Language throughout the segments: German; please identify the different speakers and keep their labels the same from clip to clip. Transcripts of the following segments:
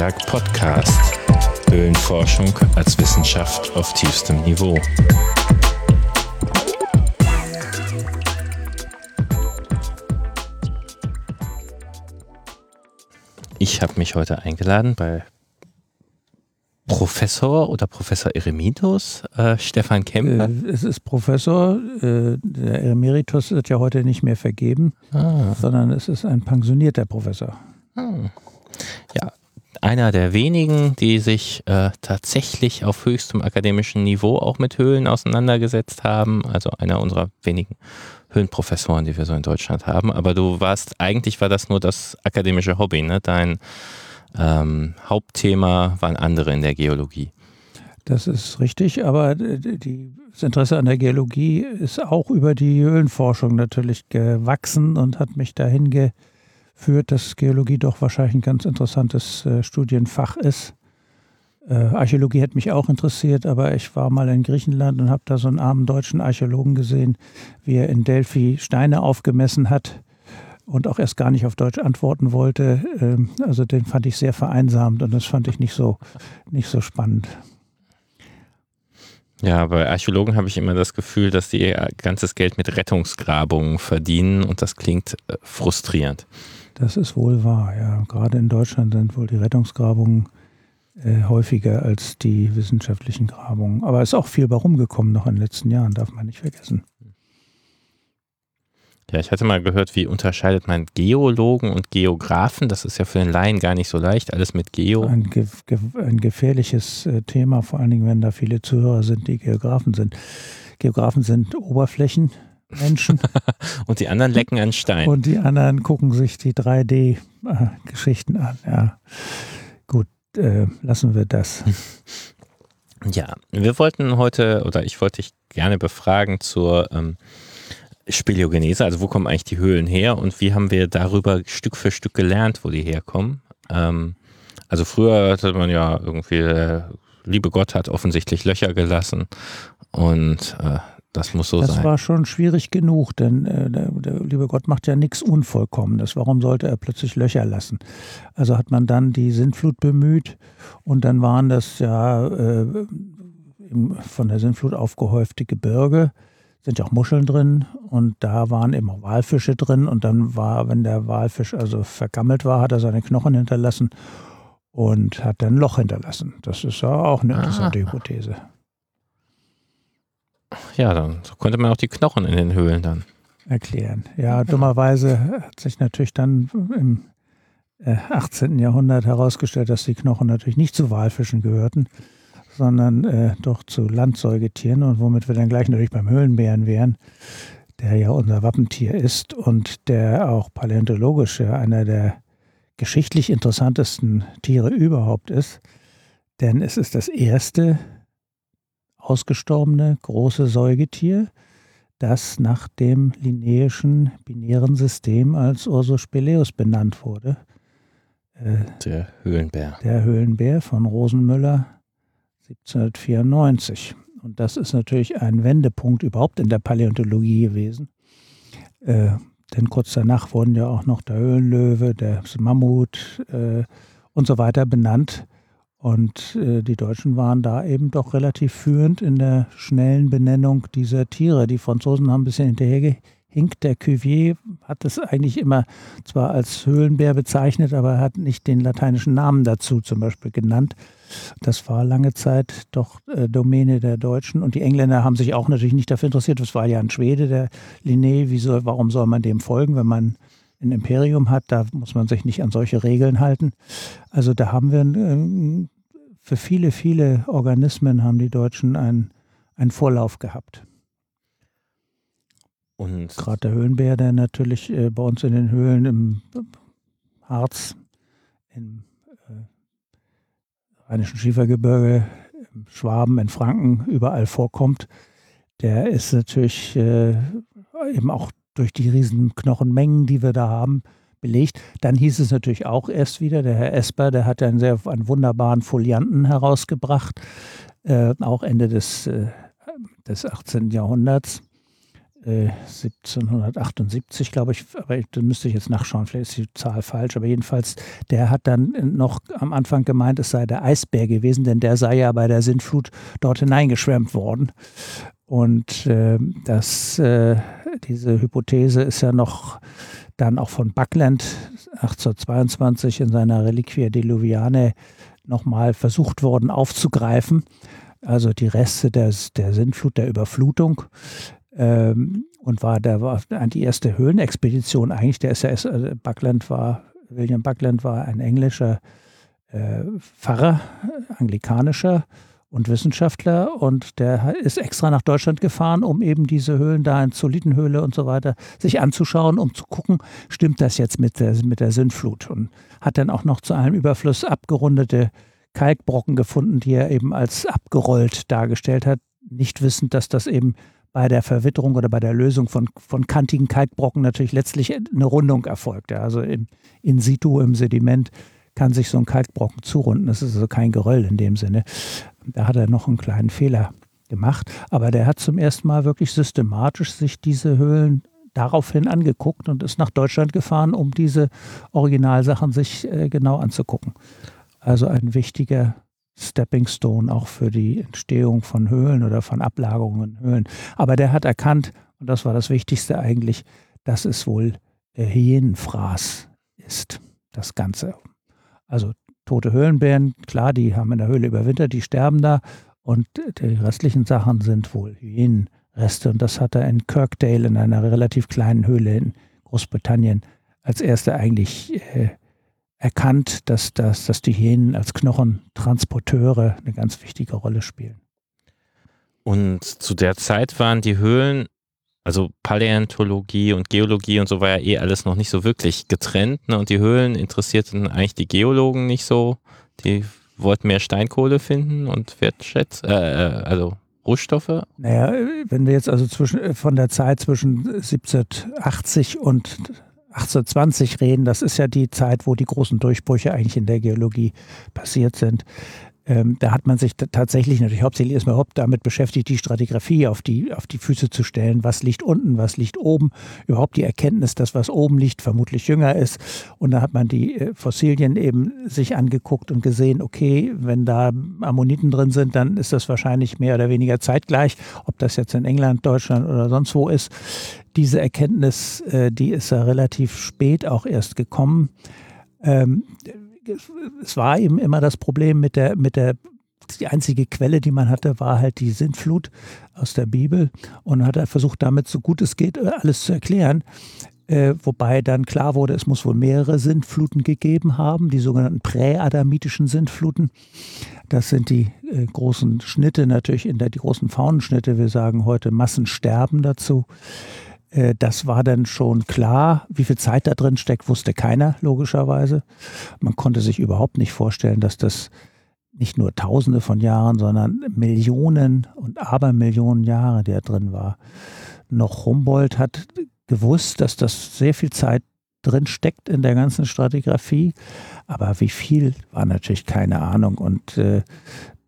Speaker 1: Antiberg Podcast. Höhlenforschung als Wissenschaft auf tiefstem Niveau. Ich habe mich heute eingeladen bei Professor oder Professor Eremitus äh, Stefan Kemper.
Speaker 2: Äh, es ist Professor. Äh, der Emeritus wird ja heute nicht mehr vergeben, ah. sondern es ist ein pensionierter Professor.
Speaker 1: Hm. Ja, einer der wenigen, die sich äh, tatsächlich auf höchstem akademischen Niveau auch mit Höhlen auseinandergesetzt haben. Also einer unserer wenigen Höhlenprofessoren, die wir so in Deutschland haben. Aber du warst, eigentlich war das nur das akademische Hobby, ne? Dein ähm, Hauptthema waren andere in der Geologie.
Speaker 2: Das ist richtig, aber die, das Interesse an der Geologie ist auch über die Höhlenforschung natürlich gewachsen und hat mich dahin geführt, dass Geologie doch wahrscheinlich ein ganz interessantes äh, Studienfach ist. Äh, Archäologie hat mich auch interessiert, aber ich war mal in Griechenland und habe da so einen armen deutschen Archäologen gesehen, wie er in Delphi Steine aufgemessen hat und auch erst gar nicht auf Deutsch antworten wollte. Ähm, also den fand ich sehr vereinsamt und das fand ich nicht so, nicht so spannend.
Speaker 1: Ja, bei Archäologen habe ich immer das Gefühl, dass die ihr ganzes Geld mit Rettungsgrabungen verdienen und das klingt äh, frustrierend.
Speaker 2: Das ist wohl wahr, ja. Gerade in Deutschland sind wohl die Rettungsgrabungen äh, häufiger als die wissenschaftlichen Grabungen. Aber es ist auch viel bei rumgekommen noch in den letzten Jahren, darf man nicht vergessen.
Speaker 1: Ja, ich hatte mal gehört, wie unterscheidet man Geologen und Geografen? Das ist ja für den Laien gar nicht so leicht, alles mit Geo.
Speaker 2: Ein, ge ge ein gefährliches äh, Thema, vor allen Dingen, wenn da viele Zuhörer sind, die Geografen sind. Geografen sind Oberflächenmenschen.
Speaker 1: und die anderen lecken an Stein.
Speaker 2: Und die anderen gucken sich die 3D-Geschichten an. Ja, gut, äh, lassen wir das.
Speaker 1: Ja, wir wollten heute, oder ich wollte dich gerne befragen zur ähm, Speleogenese, also wo kommen eigentlich die Höhlen her und wie haben wir darüber Stück für Stück gelernt, wo die herkommen. Ähm, also früher hatte man ja irgendwie, der liebe Gott hat offensichtlich Löcher gelassen und äh, das muss so
Speaker 2: das
Speaker 1: sein.
Speaker 2: Das war schon schwierig genug, denn äh, der, der, liebe Gott macht ja nichts Unvollkommenes. Warum sollte er plötzlich Löcher lassen? Also hat man dann die Sintflut bemüht und dann waren das ja äh, von der Sintflut aufgehäufte Gebirge sind ja auch Muscheln drin und da waren eben auch Walfische drin und dann war, wenn der Walfisch also vergammelt war, hat er seine Knochen hinterlassen und hat dann ein Loch hinterlassen. Das ist ja auch eine interessante ah. Hypothese.
Speaker 1: Ja, dann konnte man auch die Knochen in den Höhlen dann
Speaker 2: erklären. Ja, dummerweise hat sich natürlich dann im 18. Äh, Jahrhundert herausgestellt, dass die Knochen natürlich nicht zu Walfischen gehörten, sondern äh, doch zu Landsäugetieren und womit wir dann gleich natürlich beim Höhlenbären wären, der ja unser Wappentier ist und der auch paläontologisch ja einer der geschichtlich interessantesten Tiere überhaupt ist. Denn es ist das erste ausgestorbene große Säugetier, das nach dem lineischen binären System als Ursus Speleus benannt wurde.
Speaker 1: Äh, der Höhlenbär.
Speaker 2: Der Höhlenbär von Rosenmüller 1794. Und das ist natürlich ein Wendepunkt überhaupt in der Paläontologie gewesen. Äh, denn kurz danach wurden ja auch noch der Höhlenlöwe, der Mammut äh, und so weiter benannt. Und äh, die Deutschen waren da eben doch relativ führend in der schnellen Benennung dieser Tiere. Die Franzosen haben ein bisschen hinterhergehinkt. Der Cuvier hat es eigentlich immer zwar als Höhlenbär bezeichnet, aber er hat nicht den lateinischen Namen dazu zum Beispiel genannt. Das war lange Zeit doch äh, Domäne der Deutschen. Und die Engländer haben sich auch natürlich nicht dafür interessiert. Das war ja ein Schwede, der Linné. Wie soll, warum soll man dem folgen, wenn man ein Imperium hat? Da muss man sich nicht an solche Regeln halten. Also da haben wir äh, für viele, viele Organismen haben die Deutschen einen, einen Vorlauf gehabt. Und gerade der Höhlenbär, der natürlich äh, bei uns in den Höhlen im Harz, im Rheinischen Schiefergebirge, im Schwaben, in Franken überall vorkommt, der ist natürlich äh, eben auch durch die riesen Knochenmengen, die wir da haben, belegt. Dann hieß es natürlich auch erst wieder, der Herr Esper, der hat einen sehr einen wunderbaren Folianten herausgebracht, äh, auch Ende des, äh, des 18. Jahrhunderts. 1778, glaube ich, aber da müsste ich jetzt nachschauen, vielleicht ist die Zahl falsch, aber jedenfalls, der hat dann noch am Anfang gemeint, es sei der Eisbär gewesen, denn der sei ja bei der Sintflut dort hineingeschwemmt worden. Und äh, das, äh, diese Hypothese ist ja noch dann auch von Buckland 1822 in seiner Reliquia Diluviane nochmal versucht worden aufzugreifen. Also die Reste des, der Sintflut, der Überflutung ähm, und war, der war die erste Höhlenexpedition eigentlich. Der ja, äh, Buckland war, William Buckland war ein englischer äh, Pfarrer, anglikanischer und Wissenschaftler und der ist extra nach Deutschland gefahren, um eben diese Höhlen da in Zolitenhöhle und so weiter sich anzuschauen, um zu gucken, stimmt das jetzt mit der, mit der Sündflut und hat dann auch noch zu einem Überfluss abgerundete Kalkbrocken gefunden, die er eben als abgerollt dargestellt hat, nicht wissend, dass das eben bei der Verwitterung oder bei der Lösung von, von kantigen Kalkbrocken natürlich letztlich eine Rundung erfolgt. Also im, in situ, im Sediment, kann sich so ein Kalkbrocken zurunden. Das ist also kein Geröll in dem Sinne. Da hat er noch einen kleinen Fehler gemacht. Aber der hat zum ersten Mal wirklich systematisch sich diese Höhlen daraufhin angeguckt und ist nach Deutschland gefahren, um diese Originalsachen sich äh, genau anzugucken. Also ein wichtiger Stepping Stone auch für die Entstehung von Höhlen oder von Ablagerungen in Höhlen. Aber der hat erkannt, und das war das Wichtigste eigentlich, dass es wohl äh, Hyänenfraß ist, das Ganze. Also tote Höhlenbären, klar, die haben in der Höhle überwintert, die sterben da. Und die restlichen Sachen sind wohl Hyänenreste. Und das hat er in Kirkdale in einer relativ kleinen Höhle in Großbritannien als erster eigentlich äh, erkannt, dass, dass, dass die Hyänen als Knochentransporteure eine ganz wichtige Rolle spielen.
Speaker 1: Und zu der Zeit waren die Höhlen, also Paläontologie und Geologie und so war ja eh alles noch nicht so wirklich getrennt. Ne? Und die Höhlen interessierten eigentlich die Geologen nicht so. Die wollten mehr Steinkohle finden und wertschätzen, äh, äh, also Rohstoffe?
Speaker 2: Naja, wenn wir jetzt also zwischen, von der Zeit zwischen 1780 und 1820 reden, das ist ja die Zeit, wo die großen Durchbrüche eigentlich in der Geologie passiert sind. Ähm, da hat man sich tatsächlich natürlich hauptsächlich erstmal überhaupt damit beschäftigt, die Stratigraphie auf die, auf die Füße zu stellen. Was liegt unten, was liegt oben? Überhaupt die Erkenntnis, dass was oben liegt, vermutlich jünger ist. Und da hat man die äh, Fossilien eben sich angeguckt und gesehen, okay, wenn da Ammoniten drin sind, dann ist das wahrscheinlich mehr oder weniger zeitgleich. Ob das jetzt in England, Deutschland oder sonst wo ist. Diese Erkenntnis, äh, die ist ja relativ spät auch erst gekommen. Ähm, es war eben immer das Problem mit der, mit der, die einzige Quelle, die man hatte, war halt die Sintflut aus der Bibel und hat versucht, damit so gut es geht, äh, alles zu erklären. Äh, wobei dann klar wurde, es muss wohl mehrere Sintfluten gegeben haben, die sogenannten präadamitischen Sintfluten. Das sind die äh, großen Schnitte, natürlich in der, die großen Faunenschnitte. Wir sagen heute Massensterben dazu. Äh, das war dann schon klar. Wie viel Zeit da drin steckt, wusste keiner, logischerweise. Man konnte sich überhaupt nicht vorstellen, dass das nicht nur Tausende von Jahren, sondern Millionen und Abermillionen Jahre, der drin war. Noch Humboldt hat gewusst, dass das sehr viel Zeit drin steckt in der ganzen Stratigraphie, aber wie viel war natürlich keine Ahnung. Und äh,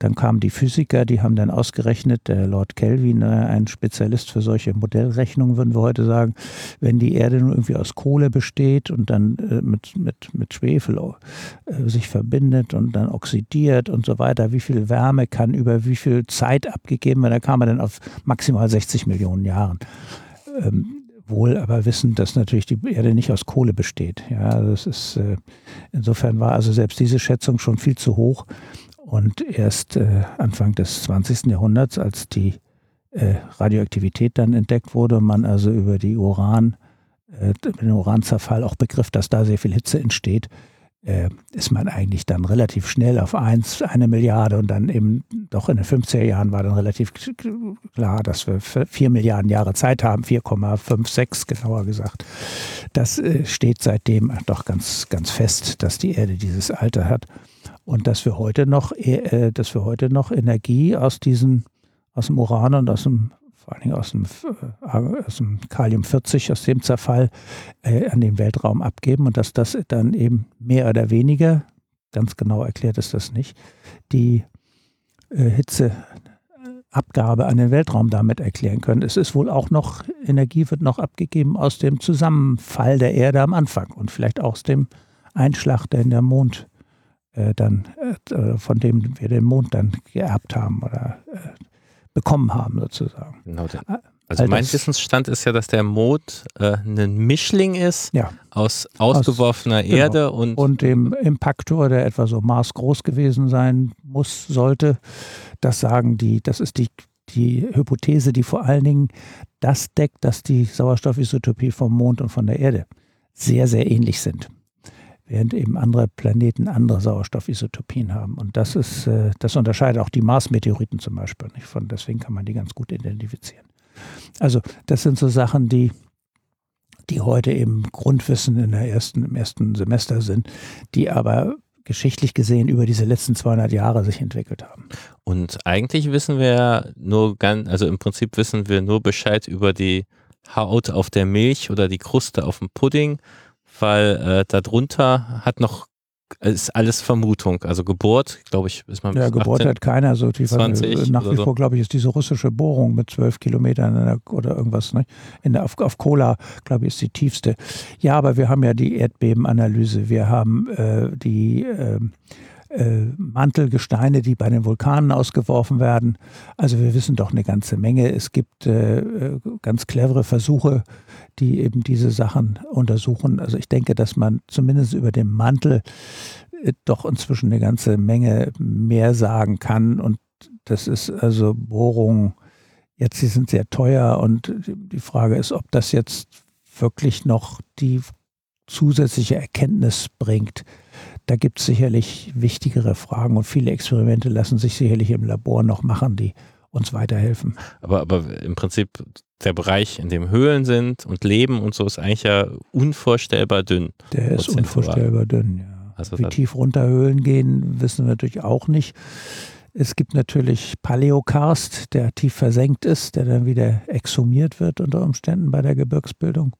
Speaker 2: dann kamen die Physiker, die haben dann ausgerechnet, der Lord Kelvin, äh, ein Spezialist für solche Modellrechnungen, würden wir heute sagen, wenn die Erde nun irgendwie aus Kohle besteht und dann äh, mit, mit, mit Schwefel äh, sich verbindet und dann oxidiert und so weiter, wie viel Wärme kann über wie viel Zeit abgegeben werden, da kam man dann auf maximal 60 Millionen Jahren. Ähm, wohl aber wissen, dass natürlich die Erde nicht aus Kohle besteht. Ja, das ist äh, insofern war also selbst diese Schätzung schon viel zu hoch. Und erst äh, Anfang des 20. Jahrhunderts, als die äh, Radioaktivität dann entdeckt wurde, man also über die Uran, äh, den Uranzerfall auch begriff, dass da sehr viel Hitze entsteht, äh, ist man eigentlich dann relativ schnell auf eins, eine Milliarde und dann eben doch in den 50er Jahren war dann relativ klar, dass wir vier Milliarden Jahre Zeit haben, 4,56 genauer gesagt. Das äh, steht seitdem doch ganz, ganz fest, dass die Erde dieses Alter hat und dass wir heute noch, äh, dass wir heute noch Energie aus diesen, aus dem Uran und aus dem, vor allen Dingen aus dem, äh, aus dem Kalium 40, aus dem Zerfall äh, an den Weltraum abgeben und dass das dann eben mehr oder weniger, ganz genau erklärt ist das nicht, die äh, Hitze Abgabe an den Weltraum damit erklären können. Es ist wohl auch noch, Energie wird noch abgegeben aus dem Zusammenfall der Erde am Anfang und vielleicht auch aus dem Einschlag, der in der Mond äh, dann, äh, von dem wir den Mond dann geerbt haben oder äh, bekommen haben sozusagen.
Speaker 1: Genau. Also mein Wissensstand ist ja, dass der Mond äh, ein Mischling ist
Speaker 2: ja.
Speaker 1: aus ausgeworfener aus, genau. Erde genau. und
Speaker 2: und dem Impaktor, der etwa so maßgroß gewesen sein muss, sollte. Das sagen die, das ist die, die Hypothese, die vor allen Dingen das deckt, dass die Sauerstoffisotopie vom Mond und von der Erde sehr, sehr ähnlich sind. Während eben andere Planeten andere Sauerstoffisotopien haben. Und das ist, äh, das unterscheidet auch die Mars-Meteoriten zum Beispiel. Nicht? Von, deswegen kann man die ganz gut identifizieren. Also, das sind so Sachen, die, die heute eben Grundwissen in der ersten, im ersten Semester sind, die aber geschichtlich gesehen über diese letzten 200 Jahre sich entwickelt haben.
Speaker 1: Und eigentlich wissen wir nur ganz, also im Prinzip wissen wir nur Bescheid über die Haut auf der Milch oder die Kruste auf dem Pudding, weil äh, darunter hat noch ist alles Vermutung. Also Geburt, glaube ich, ist man
Speaker 2: Ja, Geburt hat keiner so tief. 20 nach wie so. vor, glaube ich, ist diese russische Bohrung mit zwölf Kilometern der, oder irgendwas. Ne? In der, auf, auf Kola, glaube ich, ist die tiefste. Ja, aber wir haben ja die Erdbebenanalyse. Wir haben äh, die äh, äh, Mantelgesteine, die bei den Vulkanen ausgeworfen werden. Also wir wissen doch eine ganze Menge. Es gibt äh, äh, ganz clevere Versuche, die eben diese Sachen untersuchen. Also ich denke, dass man zumindest über den Mantel äh, doch inzwischen eine ganze Menge mehr sagen kann. Und das ist also Bohrungen. Jetzt, sie sind sehr teuer und die Frage ist, ob das jetzt wirklich noch die zusätzliche Erkenntnis bringt, da gibt es sicherlich wichtigere Fragen und viele Experimente lassen sich sicherlich im Labor noch machen, die uns weiterhelfen.
Speaker 1: Aber, aber im Prinzip der Bereich, in dem Höhlen sind und Leben und so, ist eigentlich ja unvorstellbar dünn.
Speaker 2: Der ist unvorstellbar dünn, ja. Also Wie tief runter Höhlen gehen, wissen wir natürlich auch nicht. Es gibt natürlich Paleokarst, der tief versenkt ist, der dann wieder exhumiert wird unter Umständen bei der Gebirgsbildung.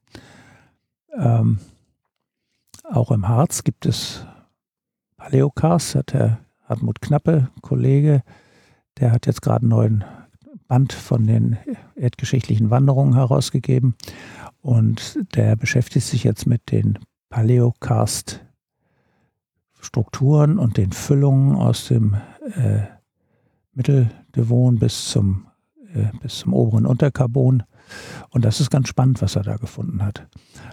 Speaker 2: Ähm, auch im Harz gibt es Paleocast, hat der Hartmut Knappe, Kollege, der hat jetzt gerade einen neuen Band von den erdgeschichtlichen Wanderungen herausgegeben und der beschäftigt sich jetzt mit den Paleocast Strukturen und den Füllungen aus dem äh, Mitteldevon bis zum, äh, bis zum oberen Unterkarbon. Und das ist ganz spannend, was er da gefunden hat.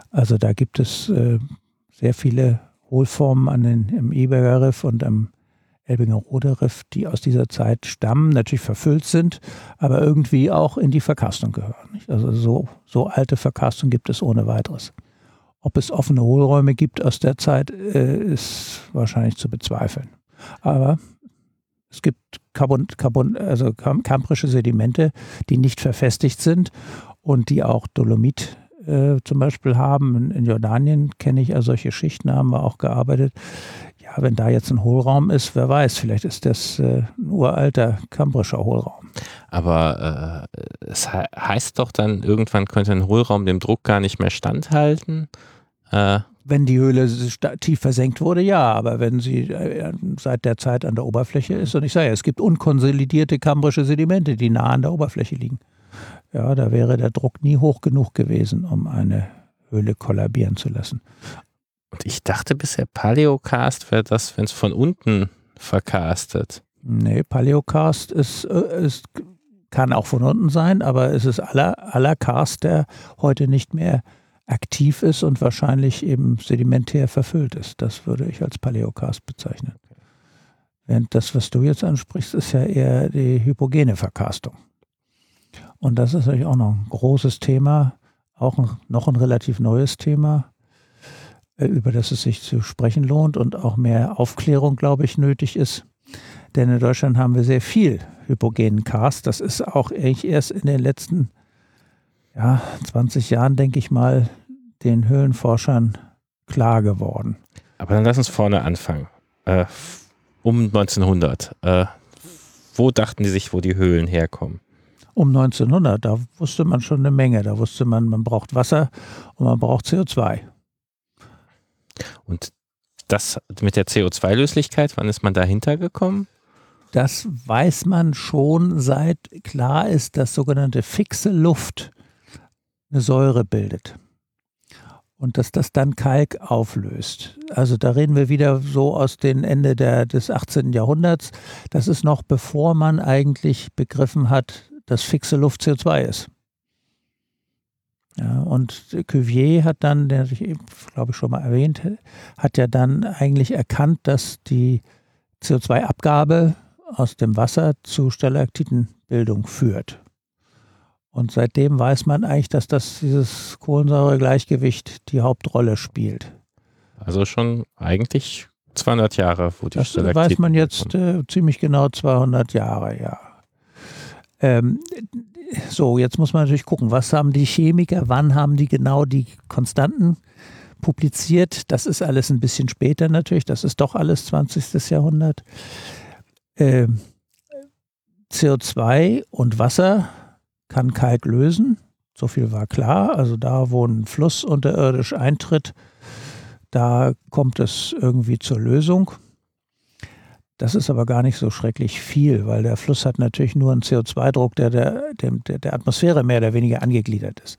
Speaker 2: Also da gibt es äh, sehr viele Hohlformen an den, im Eberger Riff und am Elbinger Rode Riff, die aus dieser Zeit stammen, natürlich verfüllt sind, aber irgendwie auch in die Verkastung gehören. Also so, so alte Verkastung gibt es ohne weiteres. Ob es offene Hohlräume gibt aus der Zeit, äh, ist wahrscheinlich zu bezweifeln. Aber es gibt Carbon, Carbon, also kamprische Sedimente, die nicht verfestigt sind und die auch Dolomit äh, zum Beispiel haben. In, in Jordanien kenne ich ja solche Schichten, haben wir auch gearbeitet. Ja, wenn da jetzt ein Hohlraum ist, wer weiß, vielleicht ist das äh, ein uralter kambrischer Hohlraum.
Speaker 1: Aber äh, es he heißt doch dann, irgendwann könnte ein Hohlraum dem Druck gar nicht mehr standhalten.
Speaker 2: Äh, wenn die Höhle tief versenkt wurde, ja, aber wenn sie äh, seit der Zeit an der Oberfläche ist, und ich sage ja, es gibt unkonsolidierte kambrische Sedimente, die nah an der Oberfläche liegen. Ja, da wäre der Druck nie hoch genug gewesen, um eine Höhle kollabieren zu lassen.
Speaker 1: Und ich dachte bisher, Paleocast wäre das, wenn es von unten verkastet.
Speaker 2: Nee, Paleocast ist, äh, ist, kann auch von unten sein, aber es ist aller, aller Cast, der heute nicht mehr aktiv ist und wahrscheinlich eben sedimentär verfüllt ist. Das würde ich als Paleocast bezeichnen. Während das, was du jetzt ansprichst, ist ja eher die hypogene Verkastung. Und das ist natürlich auch noch ein großes Thema, auch ein, noch ein relativ neues Thema, äh, über das es sich zu sprechen lohnt und auch mehr Aufklärung, glaube ich, nötig ist. Denn in Deutschland haben wir sehr viel hypogenen Cast. Das ist auch eigentlich erst in den letzten ja, 20 Jahren, denke ich mal, den Höhlenforschern klar geworden.
Speaker 1: Aber dann lass uns vorne anfangen. Äh, um 1900. Äh, wo dachten die sich, wo die Höhlen herkommen?
Speaker 2: Um 1900. Da wusste man schon eine Menge. Da wusste man, man braucht Wasser und man braucht CO2.
Speaker 1: Und das mit der CO2-Löslichkeit, wann ist man dahinter gekommen?
Speaker 2: Das weiß man schon seit klar ist, dass sogenannte fixe Luft eine Säure bildet und dass das dann Kalk auflöst. Also da reden wir wieder so aus dem Ende der, des 18. Jahrhunderts. Das ist noch bevor man eigentlich begriffen hat, dass fixe Luft CO2 ist. Ja, und Cuvier hat dann, der ich eben, glaube ich, schon mal erwähnt, hat ja dann eigentlich erkannt, dass die CO2-Abgabe aus dem Wasser zu Stalaktitenbildung führt. Und seitdem weiß man eigentlich, dass das dieses Kohlensäuregleichgewicht die Hauptrolle spielt.
Speaker 1: Also schon eigentlich 200 Jahre,
Speaker 2: wo die Das weiß man jetzt äh, ziemlich genau 200 Jahre, ja. Ähm, so, jetzt muss man natürlich gucken, was haben die Chemiker, wann haben die genau die Konstanten publiziert. Das ist alles ein bisschen später natürlich, das ist doch alles 20. Jahrhundert. Ähm, CO2 und Wasser kann Kalk lösen. So viel war klar. Also da, wo ein Fluss unterirdisch eintritt, da kommt es irgendwie zur Lösung. Das ist aber gar nicht so schrecklich viel, weil der Fluss hat natürlich nur einen CO2-Druck, der der, der der Atmosphäre mehr oder weniger angegliedert ist.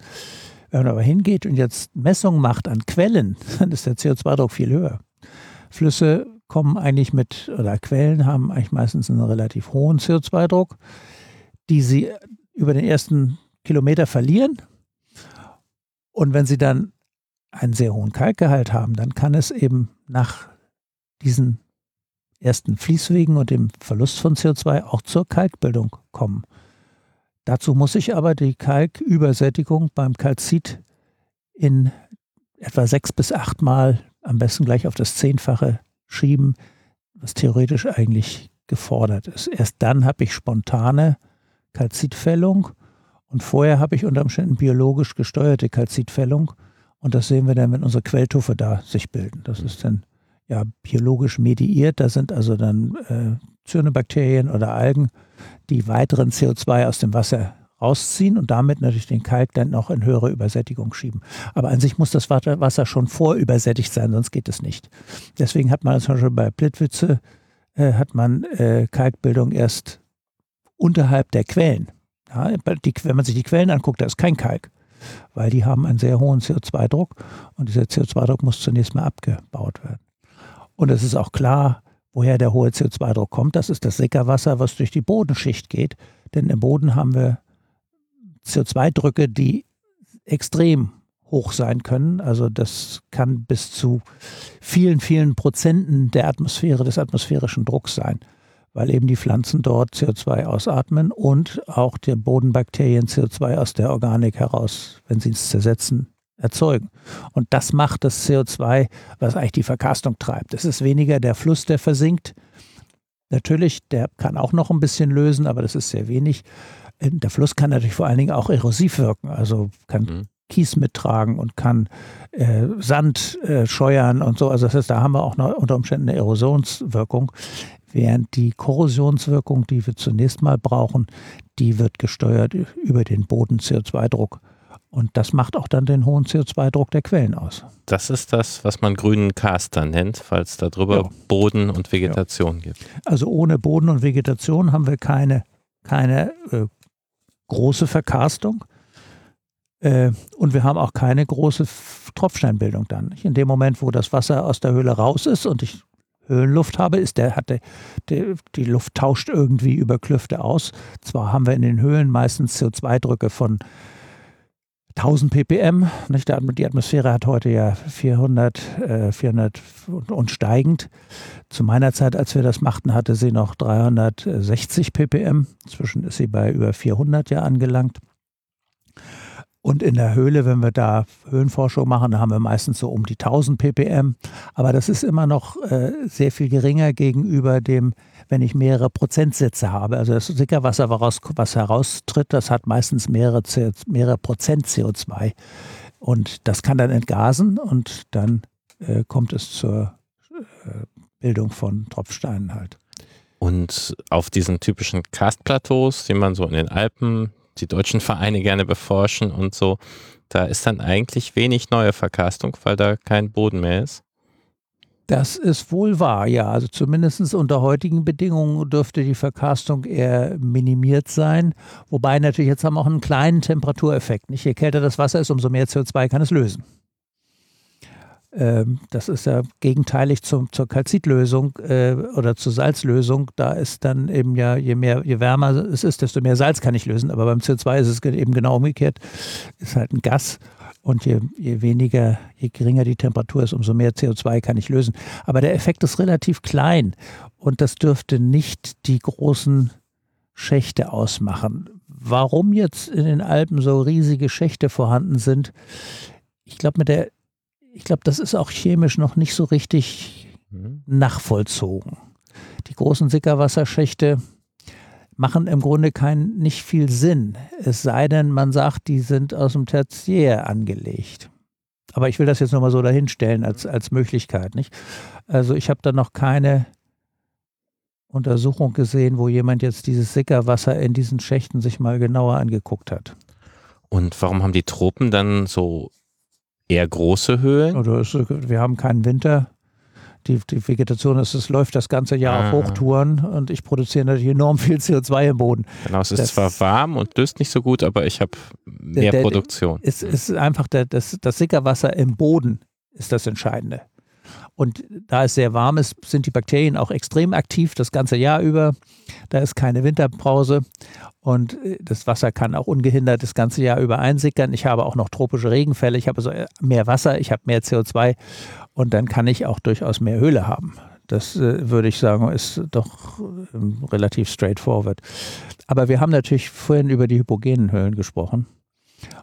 Speaker 2: Wenn man aber hingeht und jetzt Messungen macht an Quellen, dann ist der CO2-Druck viel höher. Flüsse kommen eigentlich mit, oder Quellen haben eigentlich meistens einen relativ hohen CO2-Druck, die sie über den ersten Kilometer verlieren. Und wenn sie dann einen sehr hohen Kalkgehalt haben, dann kann es eben nach diesen ersten Fließwegen und dem Verlust von CO2 auch zur Kalkbildung kommen. Dazu muss ich aber die Kalkübersättigung beim Kalzit in etwa sechs bis acht Mal, am besten gleich auf das Zehnfache schieben, was theoretisch eigentlich gefordert ist. Erst dann habe ich spontane Kalzitfällung. Und vorher habe ich unter Umständen biologisch gesteuerte Kalzitfällung. Und das sehen wir dann, wenn unsere Quelltuffe da sich bilden. Das ist dann ja biologisch mediiert. Da sind also dann äh, Zyanobakterien oder Algen, die weiteren CO2 aus dem Wasser rausziehen und damit natürlich den Kalk dann noch in höhere Übersättigung schieben. Aber an sich muss das Wasser schon vorübersättigt sein, sonst geht es nicht. Deswegen hat man zum Beispiel bei Plitwitze äh, hat man äh, Kalkbildung erst unterhalb der Quellen. Ja, die, wenn man sich die Quellen anguckt, da ist kein Kalk, weil die haben einen sehr hohen CO2-Druck und dieser CO2-Druck muss zunächst mal abgebaut werden. Und es ist auch klar, woher der hohe CO2-Druck kommt. Das ist das Sickerwasser, was durch die Bodenschicht geht. Denn im Boden haben wir CO2-Drücke, die extrem hoch sein können. Also das kann bis zu vielen, vielen Prozenten der Atmosphäre, des atmosphärischen Drucks sein weil eben die Pflanzen dort CO2 ausatmen und auch die Bodenbakterien CO2 aus der Organik heraus, wenn sie es zersetzen, erzeugen. Und das macht das CO2, was eigentlich die Verkastung treibt. Es ist weniger der Fluss, der versinkt. Natürlich, der kann auch noch ein bisschen lösen, aber das ist sehr wenig. Der Fluss kann natürlich vor allen Dingen auch erosiv wirken, also kann mhm. Kies mittragen und kann äh, Sand äh, scheuern und so. Also das heißt, da haben wir auch noch unter Umständen eine Erosionswirkung während die Korrosionswirkung, die wir zunächst mal brauchen, die wird gesteuert über den Boden-CO2-Druck. Und das macht auch dann den hohen CO2-Druck der Quellen aus.
Speaker 1: Das ist das, was man grünen Caster nennt, falls da drüber ja. Boden und Vegetation ja. gibt.
Speaker 2: Also ohne Boden und Vegetation haben wir keine, keine äh, große Verkarstung. Äh, und wir haben auch keine große Tropfsteinbildung dann. In dem Moment, wo das Wasser aus der Höhle raus ist und ich Höhenluft habe, ist der, hat der, der, die Luft tauscht irgendwie über Klüfte aus. Zwar haben wir in den Höhlen meistens CO2-Drücke von 1000 ppm. Nicht? Die Atmosphäre hat heute ja 400, äh, 400 und, steigend. Zu meiner Zeit, als wir das machten, hatte sie noch 360 ppm. Inzwischen ist sie bei über 400 ja angelangt. Und in der Höhle, wenn wir da Höhenforschung machen, haben wir meistens so um die 1000 ppm. Aber das ist immer noch äh, sehr viel geringer gegenüber dem, wenn ich mehrere Prozentsätze habe. Also das Sickerwasser, was heraustritt, das hat meistens mehrere, mehrere Prozent CO2. Und das kann dann entgasen und dann äh, kommt es zur äh, Bildung von Tropfsteinen halt.
Speaker 1: Und auf diesen typischen Karstplateaus, die man so in den Alpen die deutschen Vereine gerne beforschen und so. Da ist dann eigentlich wenig neue Verkastung, weil da kein Boden mehr ist.
Speaker 2: Das ist wohl wahr, ja. Also zumindest unter heutigen Bedingungen dürfte die Verkarstung eher minimiert sein. Wobei natürlich jetzt haben wir auch einen kleinen Temperatureffekt. Nicht? Je kälter das Wasser ist, umso mehr CO2 kann es lösen. Ähm, das ist ja gegenteilig zum, zur Kalzitlösung äh, oder zur Salzlösung. Da ist dann eben ja, je mehr, je wärmer es ist, desto mehr Salz kann ich lösen. Aber beim CO2 ist es eben genau umgekehrt. Ist halt ein Gas. Und je, je weniger, je geringer die Temperatur ist, umso mehr CO2 kann ich lösen. Aber der Effekt ist relativ klein und das dürfte nicht die großen Schächte ausmachen. Warum jetzt in den Alpen so riesige Schächte vorhanden sind, ich glaube, mit der ich glaube, das ist auch chemisch noch nicht so richtig mhm. nachvollzogen. Die großen Sickerwasserschächte machen im Grunde kein, nicht viel Sinn. Es sei denn, man sagt, die sind aus dem Tertiär angelegt. Aber ich will das jetzt nochmal so dahinstellen als, als Möglichkeit. Nicht? Also ich habe da noch keine Untersuchung gesehen, wo jemand jetzt dieses Sickerwasser in diesen Schächten sich mal genauer angeguckt hat.
Speaker 1: Und warum haben die Tropen dann so eher große Höhlen?
Speaker 2: Oder ist, wir haben keinen Winter. Die, die Vegetation ist, es läuft das ganze Jahr ah. auf Hochtouren und ich produziere natürlich enorm viel CO2 im Boden.
Speaker 1: Genau, es ist das, zwar warm und löst nicht so gut, aber ich habe mehr der, der, Produktion.
Speaker 2: Es ist einfach der, das, das Sickerwasser im Boden ist das Entscheidende. Und da es sehr warm ist, sind die Bakterien auch extrem aktiv das ganze Jahr über. Da ist keine Winterpause und äh, das Wasser kann auch ungehindert das ganze Jahr über einsickern. Ich habe auch noch tropische Regenfälle. Ich habe also mehr Wasser, ich habe mehr CO2 und dann kann ich auch durchaus mehr Höhle haben. Das äh, würde ich sagen, ist doch äh, relativ straightforward. Aber wir haben natürlich vorhin über die hypogenen Höhlen gesprochen.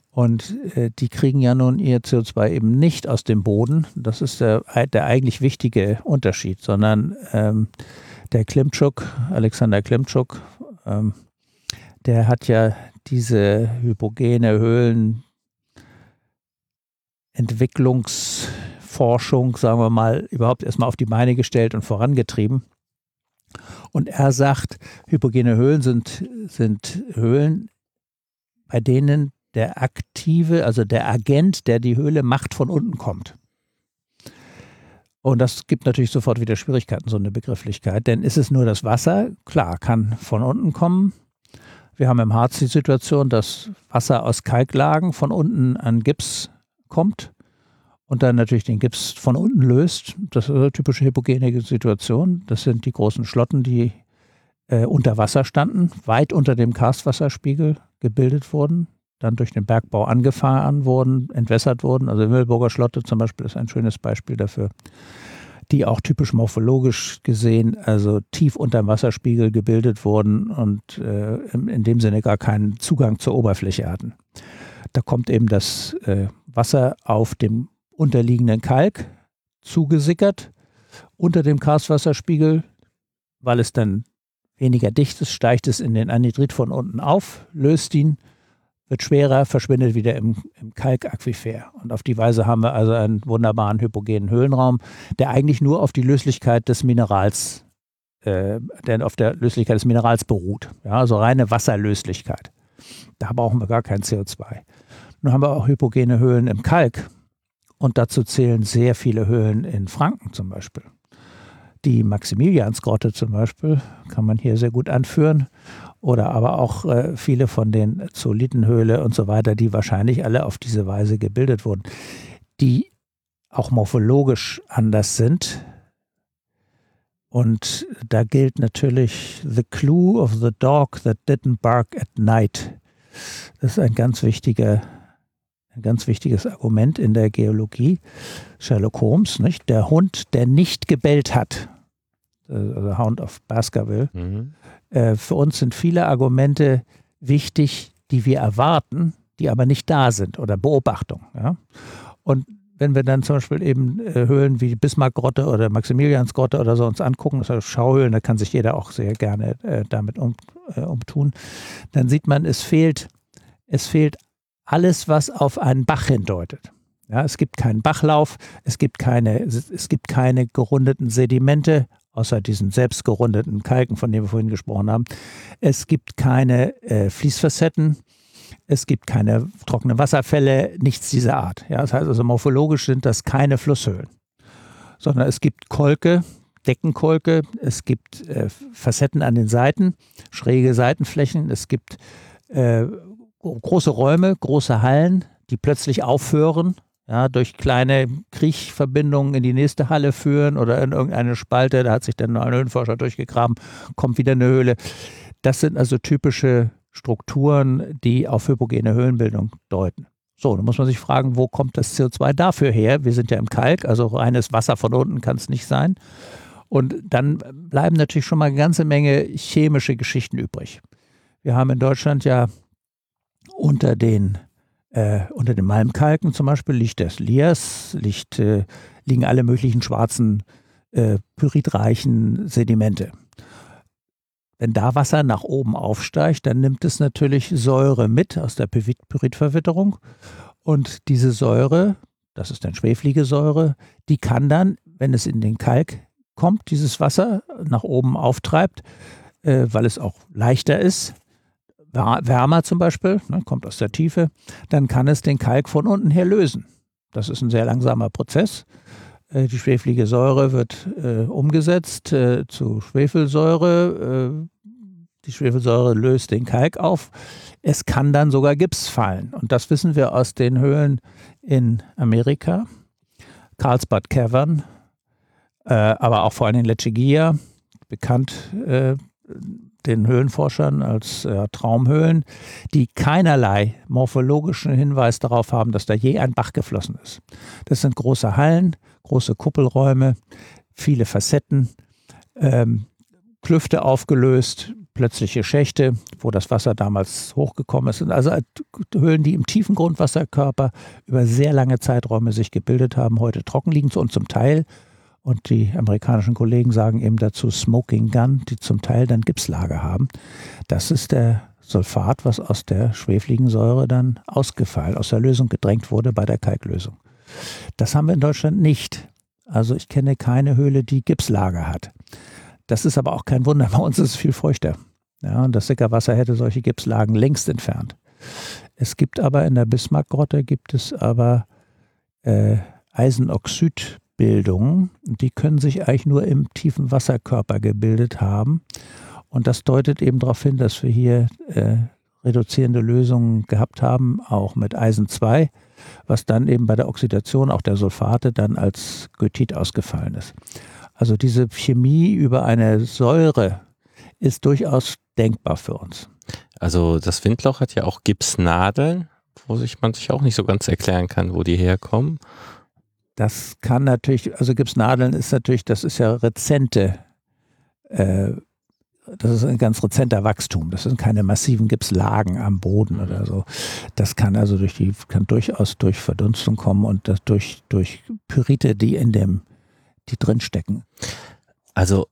Speaker 2: Und äh, die kriegen ja nun ihr CO2 eben nicht aus dem Boden. Das ist der, der eigentlich wichtige Unterschied, sondern ähm, der Klimtschuk, Alexander Klimtschuk, ähm, der hat ja diese hypogene Höhlen Entwicklungsforschung, sagen wir mal, überhaupt erstmal auf die Beine gestellt und vorangetrieben. Und er sagt, hypogene Höhlen sind, sind Höhlen, bei denen der Aktive, also der Agent, der die Höhle macht, von unten kommt. Und das gibt natürlich sofort wieder Schwierigkeiten, so eine Begrifflichkeit. Denn ist es nur das Wasser? Klar, kann von unten kommen. Wir haben im Harz die Situation, dass Wasser aus Kalklagen von unten an Gips kommt und dann natürlich den Gips von unten löst. Das ist eine typische hypogene Situation. Das sind die großen Schlotten, die äh, unter Wasser standen, weit unter dem Karstwasserspiegel gebildet wurden dann durch den Bergbau angefahren wurden, entwässert wurden. Also Himmelburger Schlotte zum Beispiel ist ein schönes Beispiel dafür, die auch typisch morphologisch gesehen, also tief unter dem Wasserspiegel gebildet wurden und äh, in, dem Sinne gar keinen Zugang zur Oberfläche hatten. Da kommt eben das äh, Wasser auf dem unterliegenden Kalk zugesickert unter dem Karstwasserspiegel, weil es dann weniger dicht ist, steigt es in den Anhydrit von unten auf, löst ihn wird schwerer, verschwindet wieder im, im Kalkaquifer. Und auf die Weise haben wir also einen wunderbaren hypogenen Höhlenraum, der eigentlich nur auf die Löslichkeit des Minerals, äh, der auf der Löslichkeit des Minerals beruht. Ja, also reine Wasserlöslichkeit. Da brauchen wir gar kein CO2. Nun haben wir auch hypogene Höhlen im Kalk. Und dazu zählen sehr viele Höhlen in Franken zum Beispiel. Die Maximiliansgrotte zum Beispiel kann man hier sehr gut anführen oder aber auch äh, viele von den Zolitenhöhle und so weiter, die wahrscheinlich alle auf diese Weise gebildet wurden, die auch morphologisch anders sind. Und da gilt natürlich the clue of the dog that didn't bark at night. Das ist ein ganz wichtiger ein ganz wichtiges Argument in der Geologie. Sherlock Holmes, nicht? Der Hund, der nicht gebellt hat, also Hound of Baskerville, mhm. Äh, für uns sind viele Argumente wichtig, die wir erwarten, die aber nicht da sind oder Beobachtung. Ja? Und wenn wir dann zum Beispiel eben äh, Höhlen wie Bismarckgrotte oder Maximiliansgrotte oder so uns angucken, sind Schauhöhlen, da kann sich jeder auch sehr gerne äh, damit um, äh, umtun, dann sieht man, es fehlt, es fehlt alles, was auf einen Bach hindeutet. Ja, es gibt keinen Bachlauf, es gibt keine, es gibt keine gerundeten Sedimente außer diesen selbstgerundeten Kalken, von denen wir vorhin gesprochen haben. Es gibt keine äh, Fließfacetten, es gibt keine trockenen Wasserfälle, nichts dieser Art. Ja, das heißt also, morphologisch sind das keine Flusshöhlen, sondern es gibt Kolke, Deckenkolke, es gibt äh, Facetten an den Seiten, schräge Seitenflächen, es gibt äh, große Räume, große Hallen, die plötzlich aufhören, ja, durch kleine Kriechverbindungen in die nächste Halle führen oder in irgendeine Spalte, da hat sich dann ein Höhlenforscher durchgegraben, kommt wieder eine Höhle. Das sind also typische Strukturen, die auf hypogene Höhlenbildung deuten. So, dann muss man sich fragen, wo kommt das CO2 dafür her? Wir sind ja im Kalk, also reines Wasser von unten kann es nicht sein. Und dann bleiben natürlich schon mal eine ganze Menge chemische Geschichten übrig. Wir haben in Deutschland ja unter den, äh, unter den Malmkalken zum Beispiel liegt das Lias, liegt, äh, liegen alle möglichen schwarzen, äh, pyritreichen Sedimente. Wenn da Wasser nach oben aufsteigt, dann nimmt es natürlich Säure mit aus der Pyritverwitterung. Und diese Säure, das ist dann schweflige Säure, die kann dann, wenn es in den Kalk kommt, dieses Wasser nach oben auftreibt, äh, weil es auch leichter ist, wärmer zum Beispiel, ne, kommt aus der Tiefe, dann kann es den Kalk von unten her lösen. Das ist ein sehr langsamer Prozess. Äh, die schweflige Säure wird äh, umgesetzt äh, zu Schwefelsäure. Äh, die Schwefelsäure löst den Kalk auf. Es kann dann sogar Gips fallen. Und das wissen wir aus den Höhlen in Amerika. Carlsbad Cavern, äh, aber auch vor allem in Lechigia, bekannt äh, den Höhlenforschern als äh, Traumhöhlen, die keinerlei morphologischen Hinweis darauf haben, dass da je ein Bach geflossen ist. Das sind große Hallen, große Kuppelräume, viele Facetten, ähm, Klüfte aufgelöst, plötzliche Schächte, wo das Wasser damals hochgekommen ist. Also äh, Höhlen, die im tiefen Grundwasserkörper über sehr lange Zeiträume sich gebildet haben, heute trocken liegen und zum Teil und die amerikanischen Kollegen sagen eben dazu Smoking Gun, die zum Teil dann Gipslager haben. Das ist der Sulfat, was aus der schwefligen Säure dann ausgefallen, aus der Lösung gedrängt wurde bei der Kalklösung. Das haben wir in Deutschland nicht. Also ich kenne keine Höhle, die Gipslager hat. Das ist aber auch kein Wunder. Bei uns ist es viel feuchter. Ja, und das Sickerwasser hätte solche Gipslagen längst entfernt. Es gibt aber in der Bismarckgrotte gibt es aber äh, Eisenoxid Bildungen, die können sich eigentlich nur im tiefen Wasserkörper gebildet haben. Und das deutet eben darauf hin, dass wir hier äh, reduzierende Lösungen gehabt haben, auch mit Eisen 2, was dann eben bei der Oxidation auch der Sulfate dann als Goethit ausgefallen ist. Also diese Chemie über eine Säure ist durchaus denkbar für uns.
Speaker 1: Also das Windloch hat ja auch Gipsnadeln, wo sich man sich auch nicht so ganz erklären kann, wo die herkommen.
Speaker 2: Das kann natürlich, also Gipsnadeln ist natürlich, das ist ja rezente, äh, das ist ein ganz rezenter Wachstum. Das sind keine massiven Gipslagen am Boden oder so. Das kann also durch die, kann durchaus durch Verdunstung kommen und das durch, durch Pyrite, die in dem, die drinstecken.
Speaker 1: Also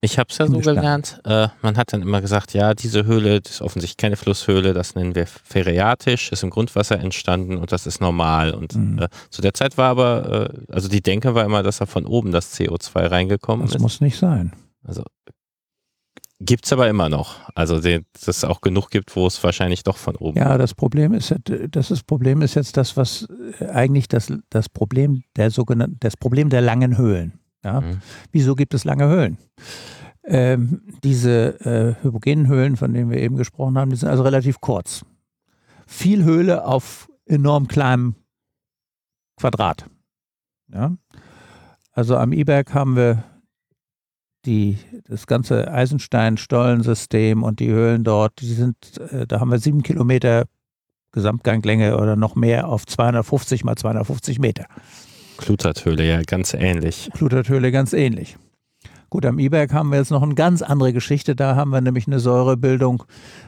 Speaker 1: ich habe es ja so gelernt. Äh, man hat dann immer gesagt, ja, diese Höhle, das ist offensichtlich keine Flusshöhle, das nennen wir phreatisch, ist im Grundwasser entstanden und das ist normal. Und mhm. äh, zu der Zeit war aber, äh, also die Denke war immer, dass da von oben das CO2 reingekommen
Speaker 2: das
Speaker 1: ist.
Speaker 2: Das muss nicht sein.
Speaker 1: Also gibt es aber immer noch. Also dass es auch genug gibt, wo es wahrscheinlich doch von oben.
Speaker 2: Ja, das Problem ist, das ist, Problem ist jetzt das, was äh, eigentlich das, das Problem der sogenannten, das Problem der langen Höhlen. Ja? Mhm. Wieso gibt es lange Höhlen? Ähm, diese äh, hypogenen Höhlen, von denen wir eben gesprochen haben, die sind also relativ kurz. Viel Höhle auf enorm kleinem Quadrat. Ja? Also am Iberg haben wir die, das ganze Eisenstein-Stollensystem und die Höhlen dort, die sind, äh, da haben wir sieben Kilometer Gesamtganglänge oder noch mehr auf 250 mal 250 Meter.
Speaker 1: Kluterthöhle, ja, ganz ähnlich.
Speaker 2: Kluterthöhle ganz ähnlich. Gut, am Iberg haben wir jetzt noch eine ganz andere Geschichte. Da haben wir nämlich eine Säurebildung,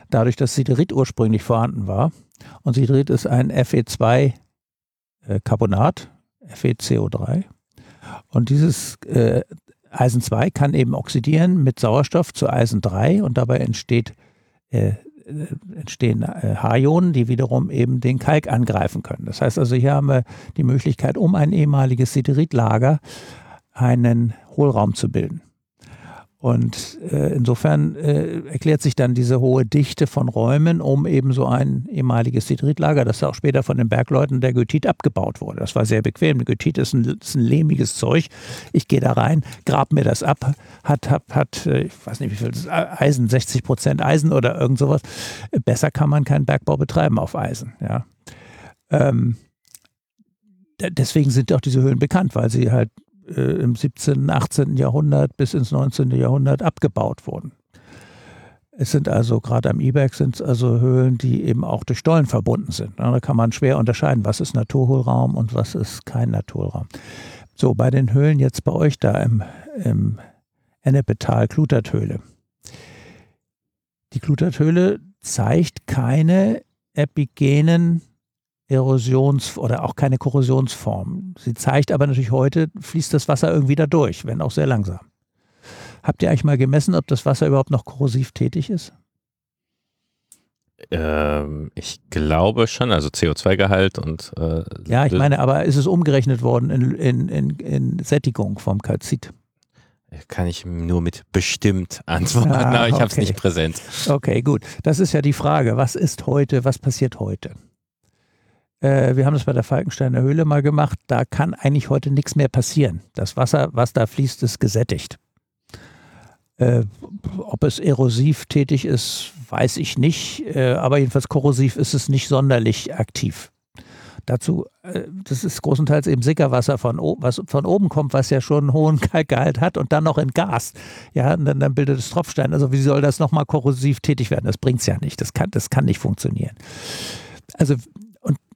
Speaker 2: dadurch, dass Siderit ursprünglich vorhanden war. Und Siderit ist ein Fe2-Carbonat, äh, FeCO3. Und dieses äh, Eisen 2 kann eben oxidieren mit Sauerstoff zu Eisen 3 und dabei entsteht äh, entstehen äh, H-Ionen, die wiederum eben den Kalk angreifen können. Das heißt also, hier haben wir die Möglichkeit, um ein ehemaliges Sideritlager einen Hohlraum zu bilden. Und äh, insofern äh, erklärt sich dann diese hohe Dichte von Räumen um eben so ein ehemaliges Sidritlager, das auch später von den Bergleuten der Goethit abgebaut wurde. Das war sehr bequem. Goethit ist ein, ist ein lehmiges Zeug. Ich gehe da rein, grab mir das ab, hat, hat, hat äh, ich weiß nicht wie viel, Eisen, 60 Prozent Eisen oder irgend sowas. Besser kann man keinen Bergbau betreiben auf Eisen. Ja. Ähm, deswegen sind auch diese Höhlen bekannt, weil sie halt im 17., 18. Jahrhundert bis ins 19. Jahrhundert abgebaut wurden. Es sind also gerade am Iberg sind es also Höhlen, die eben auch durch Stollen verbunden sind. Da kann man schwer unterscheiden, was ist Naturhohlraum und was ist kein Naturraum. So, bei den Höhlen jetzt bei euch da im, im Ennepetal, Kluterthöhle. Die Kluterthöhle zeigt keine epigenen Erosions- oder auch keine Korrosionsform. Sie zeigt aber natürlich heute, fließt das Wasser irgendwie da durch, wenn auch sehr langsam. Habt ihr eigentlich mal gemessen, ob das Wasser überhaupt noch korrosiv tätig ist?
Speaker 1: Ähm, ich glaube schon, also CO2-Gehalt und. Äh,
Speaker 2: ja, ich meine, aber ist es umgerechnet worden in, in, in, in Sättigung vom Kalzit?
Speaker 1: Kann ich nur mit bestimmt antworten, ah, aber ich okay. habe es nicht präsent.
Speaker 2: Okay, gut. Das ist ja die Frage. Was ist heute, was passiert heute? Äh, wir haben das bei der Falkensteiner Höhle mal gemacht. Da kann eigentlich heute nichts mehr passieren. Das Wasser, was da fließt, ist gesättigt. Äh, ob es erosiv tätig ist, weiß ich nicht. Äh, aber jedenfalls korrosiv ist es nicht sonderlich aktiv. Dazu, äh, das ist großenteils eben Sickerwasser von, was von oben kommt, was ja schon einen hohen Kalkgehalt hat und dann noch in Gas. Ja, und dann, dann bildet es Tropfstein. Also wie soll das nochmal korrosiv tätig werden? Das bringt es ja nicht. Das kann, das kann nicht funktionieren. Also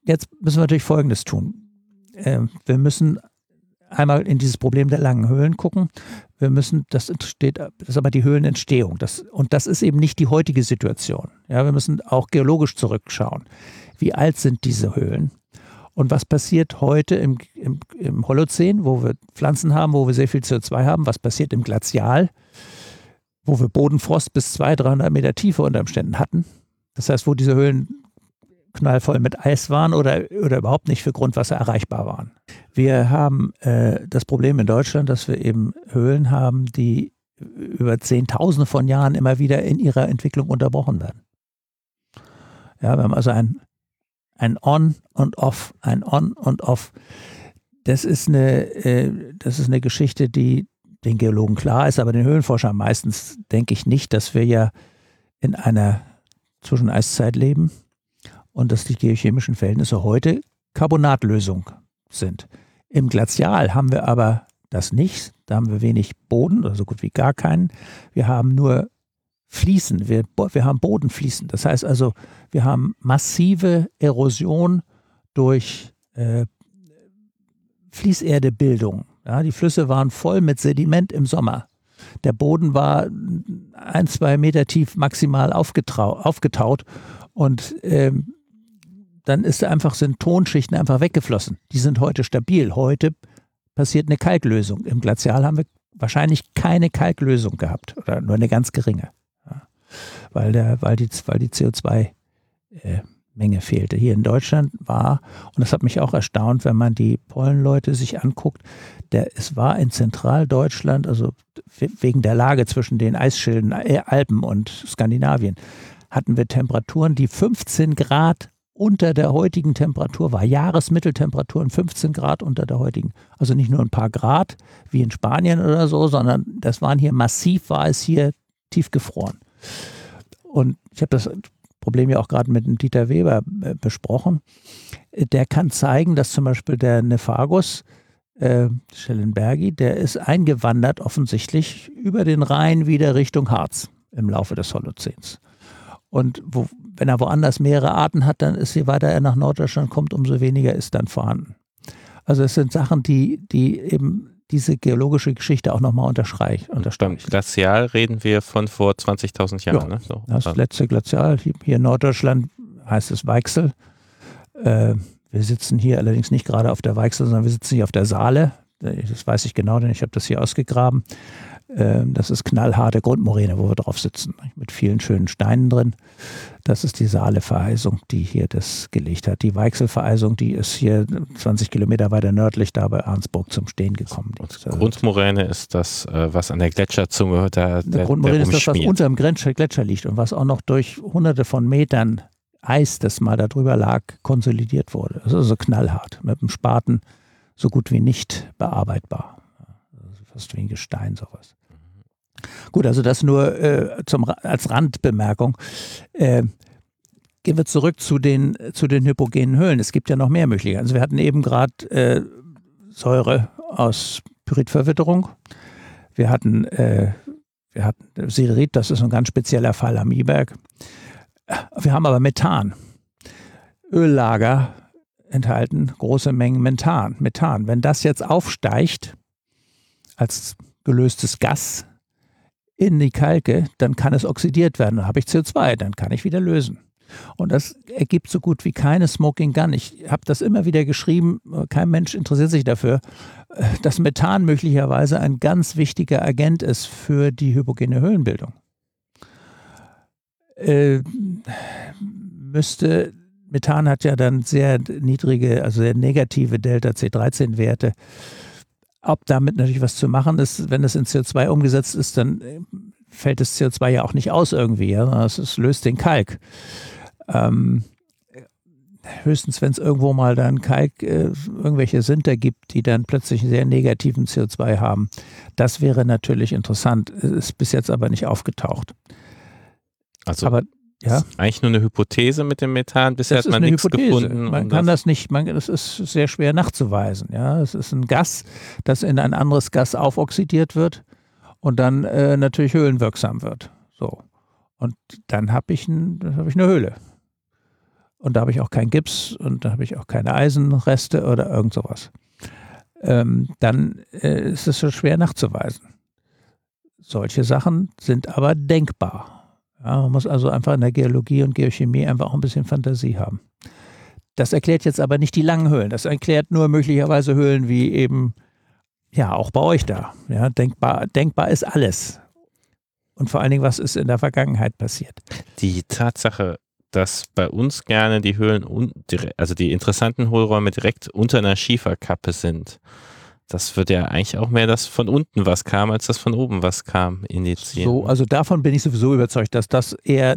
Speaker 2: jetzt müssen wir natürlich Folgendes tun. Ähm, wir müssen einmal in dieses Problem der langen Höhlen gucken. Wir müssen, das entsteht, das ist aber die Höhlenentstehung. Das, und das ist eben nicht die heutige Situation. Ja, wir müssen auch geologisch zurückschauen. Wie alt sind diese Höhlen? Und was passiert heute im, im, im Holozän, wo wir Pflanzen haben, wo wir sehr viel CO2 haben? Was passiert im Glazial, wo wir Bodenfrost bis 200, 300 Meter Tiefe unter Umständen hatten? Das heißt, wo diese Höhlen knallvoll mit Eis waren oder, oder überhaupt nicht für Grundwasser erreichbar waren. Wir haben äh, das Problem in Deutschland, dass wir eben Höhlen haben, die über Zehntausende von Jahren immer wieder in ihrer Entwicklung unterbrochen werden. Ja, wir haben also ein, ein On und Off, ein On und Off. Das ist eine, äh, das ist eine Geschichte, die den Geologen klar ist, aber den Höhlenforschern meistens denke ich nicht, dass wir ja in einer Zwischeneiszeit leben und dass die geochemischen Verhältnisse heute Carbonatlösung sind. Im Glazial haben wir aber das nicht. Da haben wir wenig Boden oder so gut wie gar keinen. Wir haben nur Fließen. Wir, wir haben Bodenfließen. Das heißt also, wir haben massive Erosion durch äh, Fließerdebildung. Ja, die Flüsse waren voll mit Sediment im Sommer. Der Boden war ein, zwei Meter tief maximal aufgetaut und ähm, dann ist einfach, sind Tonschichten einfach weggeflossen. Die sind heute stabil. Heute passiert eine Kalklösung. Im Glazial haben wir wahrscheinlich keine Kalklösung gehabt oder nur eine ganz geringe, ja, weil, der, weil die, weil die CO2-Menge äh, fehlte. Hier in Deutschland war, und das hat mich auch erstaunt, wenn man die Pollenleute sich anguckt, der, es war in Zentraldeutschland, also wegen der Lage zwischen den Eisschilden äh, Alpen und Skandinavien, hatten wir Temperaturen, die 15 Grad unter der heutigen Temperatur war. Jahresmitteltemperaturen 15 Grad unter der heutigen. Also nicht nur ein paar Grad wie in Spanien oder so, sondern das waren hier massiv, war es hier tiefgefroren. Und ich habe das Problem ja auch gerade mit dem Dieter Weber äh, besprochen. Der kann zeigen, dass zum Beispiel der Nephagus, äh, Schellenbergi, der ist eingewandert offensichtlich über den Rhein wieder Richtung Harz im Laufe des Holozäns. Und wo, wenn er woanders mehrere Arten hat, dann ist je weiter er nach Norddeutschland kommt, umso weniger ist dann vorhanden. Also es sind Sachen, die, die eben diese geologische Geschichte auch nochmal unterstreichen.
Speaker 1: Beim Glazial reden wir von vor 20.000 Jahren. Ja, ne?
Speaker 2: so. Das letzte Glazial, hier in Norddeutschland heißt es Weichsel. Äh, wir sitzen hier allerdings nicht gerade auf der Weichsel, sondern wir sitzen hier auf der Saale. Das weiß ich genau, denn ich habe das hier ausgegraben. Ähm, das ist knallharte Grundmoräne, wo wir drauf sitzen, mit vielen schönen Steinen drin. Das ist die Saale-Vereisung, die hier das gelegt hat. Die Weichsel-Vereisung, die ist hier 20 Kilometer weiter nördlich da bei Arnsburg zum Stehen gekommen.
Speaker 1: Und Grundmoräne ist das, äh, was an der Gletscherzunge
Speaker 2: der, der Grundmoräne ist das, was unter dem Gletscher liegt und was auch noch durch hunderte von Metern Eis, das mal darüber lag, konsolidiert wurde. Das ist also knallhart. Mit dem Spaten so gut wie nicht bearbeitbar. Fast wie ein Gestein, sowas. Gut, also das nur äh, zum, als Randbemerkung. Äh, gehen wir zurück zu den, zu den hypogenen Höhlen. Es gibt ja noch mehr Möglichkeiten. Also wir hatten eben gerade äh, Säure aus Pyritverwitterung. Wir hatten, äh, wir hatten Siderit, das ist ein ganz spezieller Fall am Iberg. Wir haben aber Methan. Öllager enthalten große Mengen Methan. Methan. Wenn das jetzt aufsteigt als gelöstes Gas in die Kalke, dann kann es oxidiert werden. Dann habe ich CO2, dann kann ich wieder lösen. Und das ergibt so gut wie keine Smoking Gun. Ich habe das immer wieder geschrieben, kein Mensch interessiert sich dafür, dass Methan möglicherweise ein ganz wichtiger Agent ist für die hypogene Höhlenbildung. Äh, müsste, Methan hat ja dann sehr niedrige, also sehr negative Delta-C13-Werte ob damit natürlich was zu machen ist, wenn es in CO2 umgesetzt ist, dann äh, fällt das CO2 ja auch nicht aus irgendwie, ja? es, es löst den Kalk. Ähm, höchstens, wenn es irgendwo mal dann Kalk, äh, irgendwelche Sinter gibt, die dann plötzlich einen sehr negativen CO2 haben. Das wäre natürlich interessant, ist bis jetzt aber nicht aufgetaucht.
Speaker 1: Also aber ja. Das ist eigentlich nur eine Hypothese mit dem Methan. Bisher das hat man nichts Hypothese. gefunden.
Speaker 2: Man kann das, das, nicht, man, das ist sehr schwer nachzuweisen. Ja, es ist ein Gas, das in ein anderes Gas aufoxidiert wird und dann äh, natürlich höhlenwirksam wird. So. Und dann habe ich, ein, hab ich eine Höhle. Und da habe ich auch keinen Gips und da habe ich auch keine Eisenreste oder irgend sowas. Ähm, dann äh, ist es schon schwer nachzuweisen. Solche Sachen sind aber denkbar. Ja, man muss also einfach in der Geologie und Geochemie einfach auch ein bisschen Fantasie haben. Das erklärt jetzt aber nicht die langen Höhlen. Das erklärt nur möglicherweise Höhlen wie eben, ja, auch bei euch da. Ja, denkbar, denkbar ist alles. Und vor allen Dingen, was ist in der Vergangenheit passiert?
Speaker 1: Die Tatsache, dass bei uns gerne die Höhlen, also die interessanten Hohlräume direkt unter einer Schieferkappe sind das wird ja eigentlich auch mehr das von unten was kam, als das von oben was kam, indizieren.
Speaker 2: So, also davon bin ich sowieso überzeugt, dass das eher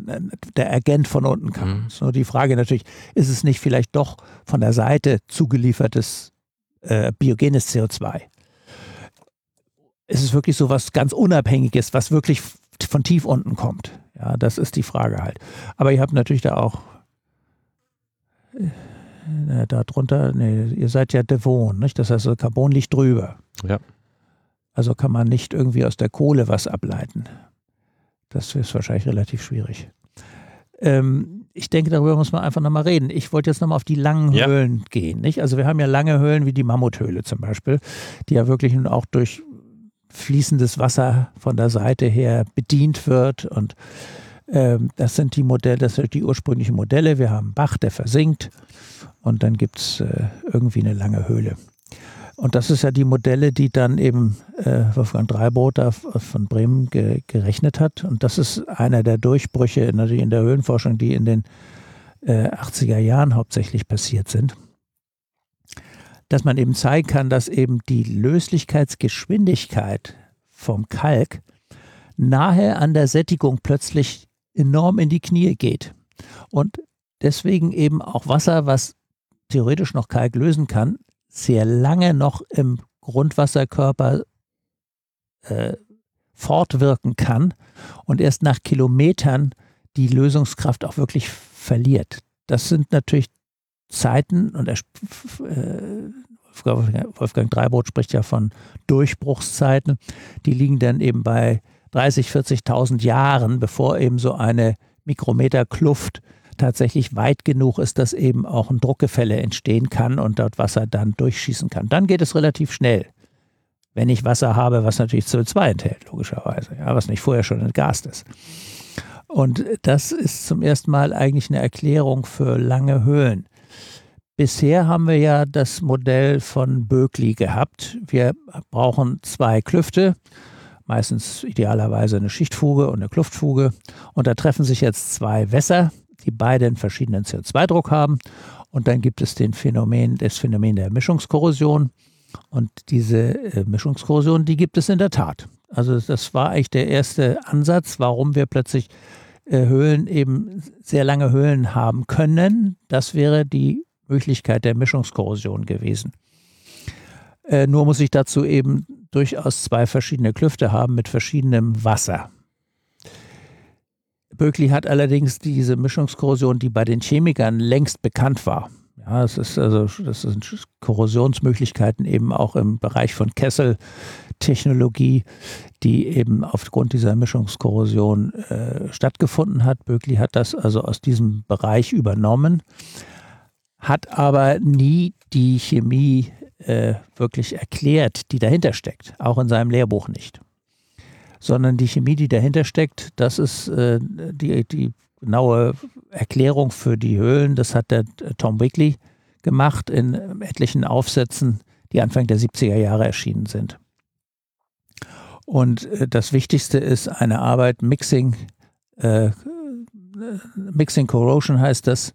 Speaker 2: der Agent von unten kam. Mhm. So die Frage natürlich, ist es nicht vielleicht doch von der Seite zugeliefertes äh, biogenes CO2? Ist es wirklich so was ganz Unabhängiges, was wirklich von tief unten kommt? Ja, das ist die Frage halt. Aber ihr habt natürlich da auch äh, da drunter, nee, ihr seid ja Devon, nicht? Das heißt, Carbon liegt drüber.
Speaker 1: Ja.
Speaker 2: Also kann man nicht irgendwie aus der Kohle was ableiten. Das ist wahrscheinlich relativ schwierig. Ähm, ich denke, darüber muss man einfach nochmal reden. Ich wollte jetzt nochmal auf die langen ja. Höhlen gehen. Nicht? Also wir haben ja lange Höhlen wie die Mammuthöhle zum Beispiel, die ja wirklich auch durch fließendes Wasser von der Seite her bedient wird. Und das sind die Modelle, das sind die ursprünglichen Modelle. Wir haben Bach, der versinkt und dann gibt es äh, irgendwie eine lange Höhle. Und das ist ja die Modelle, die dann eben äh, Wolfgang Dreibrot von Bremen ge gerechnet hat. Und das ist einer der Durchbrüche natürlich in der Höhlenforschung, die in den äh, 80er Jahren hauptsächlich passiert sind. Dass man eben zeigen kann, dass eben die Löslichkeitsgeschwindigkeit vom Kalk nahe an der Sättigung plötzlich enorm in die Knie geht. Und deswegen eben auch Wasser, was theoretisch noch Kalk lösen kann, sehr lange noch im Grundwasserkörper äh, fortwirken kann und erst nach Kilometern die Lösungskraft auch wirklich verliert. Das sind natürlich Zeiten, und er, äh, Wolfgang Dreibrot spricht ja von Durchbruchszeiten, die liegen dann eben bei 30, 40.000 Jahren, bevor eben so eine Mikrometer-Kluft tatsächlich weit genug ist, dass eben auch ein Druckgefälle entstehen kann und dort Wasser dann durchschießen kann. Dann geht es relativ schnell. Wenn ich Wasser habe, was natürlich CO2 enthält, logischerweise, ja, was nicht vorher schon entgast ist. Und das ist zum ersten Mal eigentlich eine Erklärung für lange Höhlen. Bisher haben wir ja das Modell von Böckli gehabt. Wir brauchen zwei Klüfte meistens idealerweise eine Schichtfuge und eine Kluftfuge. Und da treffen sich jetzt zwei Wässer, die beide einen verschiedenen CO2-Druck haben. Und dann gibt es den Phänomen, das Phänomen der Mischungskorrosion. Und diese äh, Mischungskorrosion, die gibt es in der Tat. Also das war eigentlich der erste Ansatz, warum wir plötzlich äh, Höhlen eben sehr lange Höhlen haben können. Das wäre die Möglichkeit der Mischungskorrosion gewesen. Äh, nur muss ich dazu eben durchaus zwei verschiedene Klüfte haben mit verschiedenem Wasser. Böckli hat allerdings diese Mischungskorrosion, die bei den Chemikern längst bekannt war. Ja, es ist also, das sind Korrosionsmöglichkeiten eben auch im Bereich von Kesseltechnologie, die eben aufgrund dieser Mischungskorrosion äh, stattgefunden hat. Böckli hat das also aus diesem Bereich übernommen, hat aber nie die Chemie äh, wirklich erklärt, die dahinter steckt, auch in seinem Lehrbuch nicht. Sondern die Chemie, die dahinter steckt, das ist äh, die, die genaue Erklärung für die Höhlen. Das hat der Tom Wickley gemacht in etlichen Aufsätzen, die Anfang der 70er Jahre erschienen sind. Und äh, das Wichtigste ist eine Arbeit Mixing, äh, Mixing Corrosion heißt das.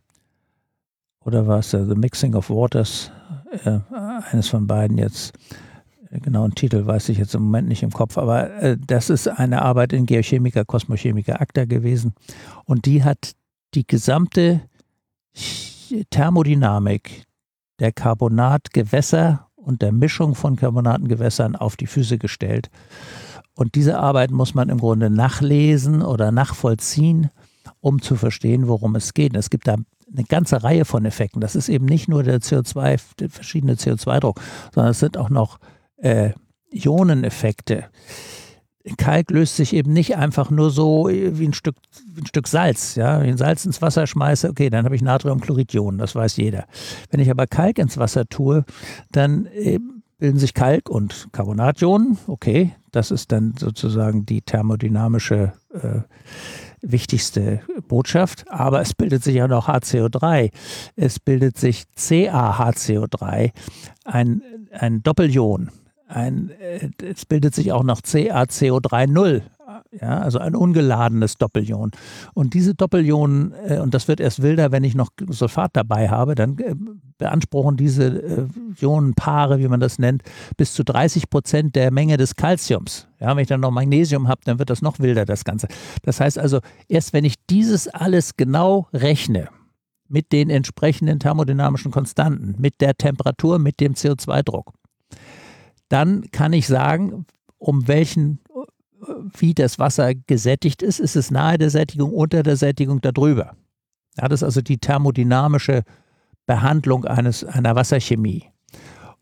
Speaker 2: Oder war es The Mixing of Waters? Äh, eines von beiden jetzt. Äh, genauen Titel weiß ich jetzt im Moment nicht im Kopf, aber äh, das ist eine Arbeit in Geochemiker, Kosmochemiker Akta gewesen. Und die hat die gesamte Thermodynamik der Carbonatgewässer und der Mischung von Carbonatengewässern auf die Füße gestellt. Und diese Arbeit muss man im Grunde nachlesen oder nachvollziehen, um zu verstehen, worum es geht. Es gibt da eine ganze Reihe von Effekten. Das ist eben nicht nur der CO2, der verschiedene CO2-Druck, sondern es sind auch noch äh, Ioneneffekte. Kalk löst sich eben nicht einfach nur so wie ein Stück, wie ein Stück Salz. Ja? Wenn ich Salz ins Wasser schmeiße, okay, dann habe ich Natriumchloridionen, das weiß jeder. Wenn ich aber Kalk ins Wasser tue, dann äh, bilden sich Kalk- und Carbonationen. Okay, das ist dann sozusagen die thermodynamische äh, wichtigste Botschaft, aber es bildet sich auch noch HCO3. Es bildet sich CaHCO3, ein, ein Doppelion. Ein, äh, es bildet sich auch noch CaCO3-0, ja, also ein ungeladenes Doppelion. Und diese Doppelionen, äh, und das wird erst wilder, wenn ich noch Sulfat dabei habe, dann äh, beanspruchen diese äh, Ionenpaare, wie man das nennt, bis zu 30 Prozent der Menge des Calciums. Ja, wenn ich dann noch Magnesium habe, dann wird das noch wilder, das Ganze. Das heißt also, erst wenn ich dieses alles genau rechne, mit den entsprechenden thermodynamischen Konstanten, mit der Temperatur, mit dem CO2-Druck, dann kann ich sagen, um welchen wie das Wasser gesättigt ist, ist es nahe der Sättigung, unter der Sättigung darüber. Ja, das ist also die thermodynamische Behandlung eines, einer Wasserchemie.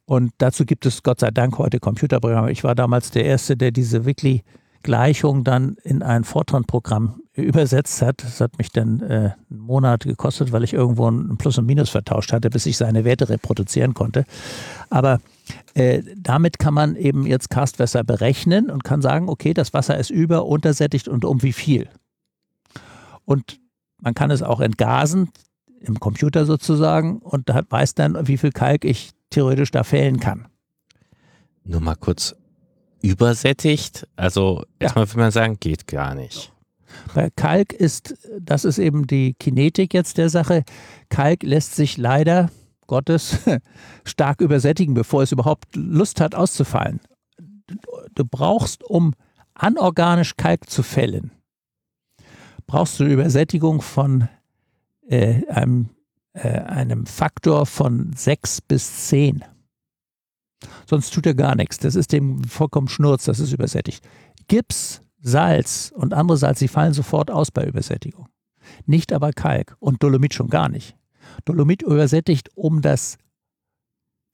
Speaker 2: Und dazu gibt es Gott sei Dank heute Computerprogramme. Ich war damals der Erste, der diese Wiki-Gleichung dann in ein Fortran-Programm übersetzt hat. Das hat mich dann äh, einen Monat gekostet, weil ich irgendwo ein Plus und Minus vertauscht hatte, bis ich seine Werte reproduzieren konnte. Aber äh, damit kann man eben jetzt Karstwasser berechnen und kann sagen, okay, das Wasser ist über, untersättigt und um wie viel. Und man kann es auch entgasen, im Computer sozusagen, und da weiß dann, wie viel Kalk ich theoretisch da fällen kann.
Speaker 1: Nur mal kurz übersättigt. Also erstmal ja. würde man sagen, geht gar nicht.
Speaker 2: Bei Kalk ist, das ist eben die Kinetik jetzt der Sache. Kalk lässt sich leider Gottes stark übersättigen, bevor es überhaupt Lust hat auszufallen. Du brauchst, um anorganisch Kalk zu fällen, brauchst du eine Übersättigung von äh, einem, äh, einem Faktor von 6 bis 10. Sonst tut er gar nichts. Das ist dem vollkommen Schnurz, das ist übersättigt. Gips, Salz und andere Salz, die fallen sofort aus bei Übersättigung. Nicht aber Kalk und Dolomit schon gar nicht. Dolomit übersättigt um das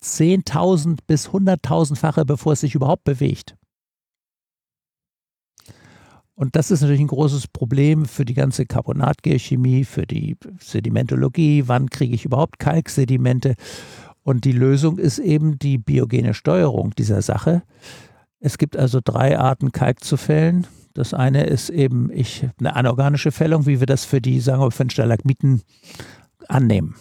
Speaker 2: 10.000 bis 100.000-fache, bevor es sich überhaupt bewegt. Und das ist natürlich ein großes Problem für die ganze Carbonatgeochemie, für die Sedimentologie. Wann kriege ich überhaupt Kalksedimente? Und die Lösung ist eben die biogene Steuerung dieser Sache. Es gibt also drei Arten Kalk zu fällen. Das eine ist eben ich, eine anorganische Fällung, wie wir das für die, sagen wir, für den Stalagmiten annehmen.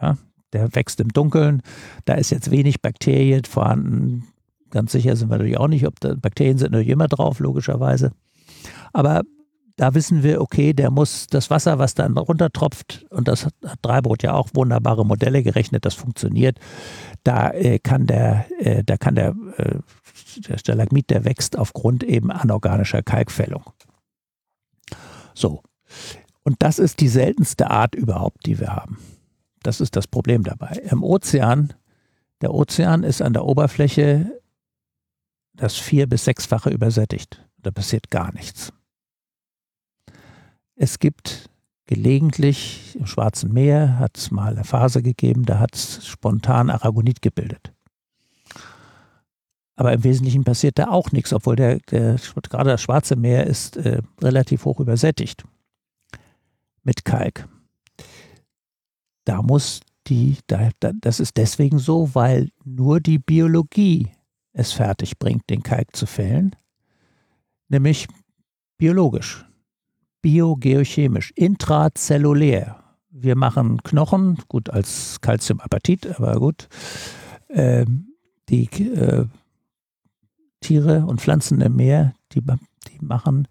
Speaker 2: Ja, der wächst im Dunkeln, da ist jetzt wenig Bakterien vorhanden, Ganz sicher sind wir natürlich auch nicht, ob da Bakterien sind natürlich immer drauf, logischerweise. Aber da wissen wir, okay, der muss das Wasser, was dann runtertropft, und das hat Dreibrot ja auch wunderbare Modelle gerechnet, das funktioniert. Da äh, kann der, äh, da kann der, äh, der Stalagmit, der wächst aufgrund eben anorganischer Kalkfällung. So. Und das ist die seltenste Art überhaupt, die wir haben. Das ist das Problem dabei. Im Ozean, der Ozean ist an der Oberfläche das vier- bis sechsfache übersättigt. Da passiert gar nichts. Es gibt gelegentlich im Schwarzen Meer, hat es mal eine Phase gegeben, da hat es spontan Aragonit gebildet. Aber im Wesentlichen passiert da auch nichts, obwohl der, der gerade das Schwarze Meer ist äh, relativ hoch übersättigt mit Kalk. Da muss die, da, da, das ist deswegen so, weil nur die Biologie es fertig bringt, den Kalk zu fällen, nämlich biologisch biogeochemisch, intrazellulär. Wir machen Knochen, gut als Calciumapatit, aber gut. Ähm, die äh, Tiere und Pflanzen im Meer, die, die machen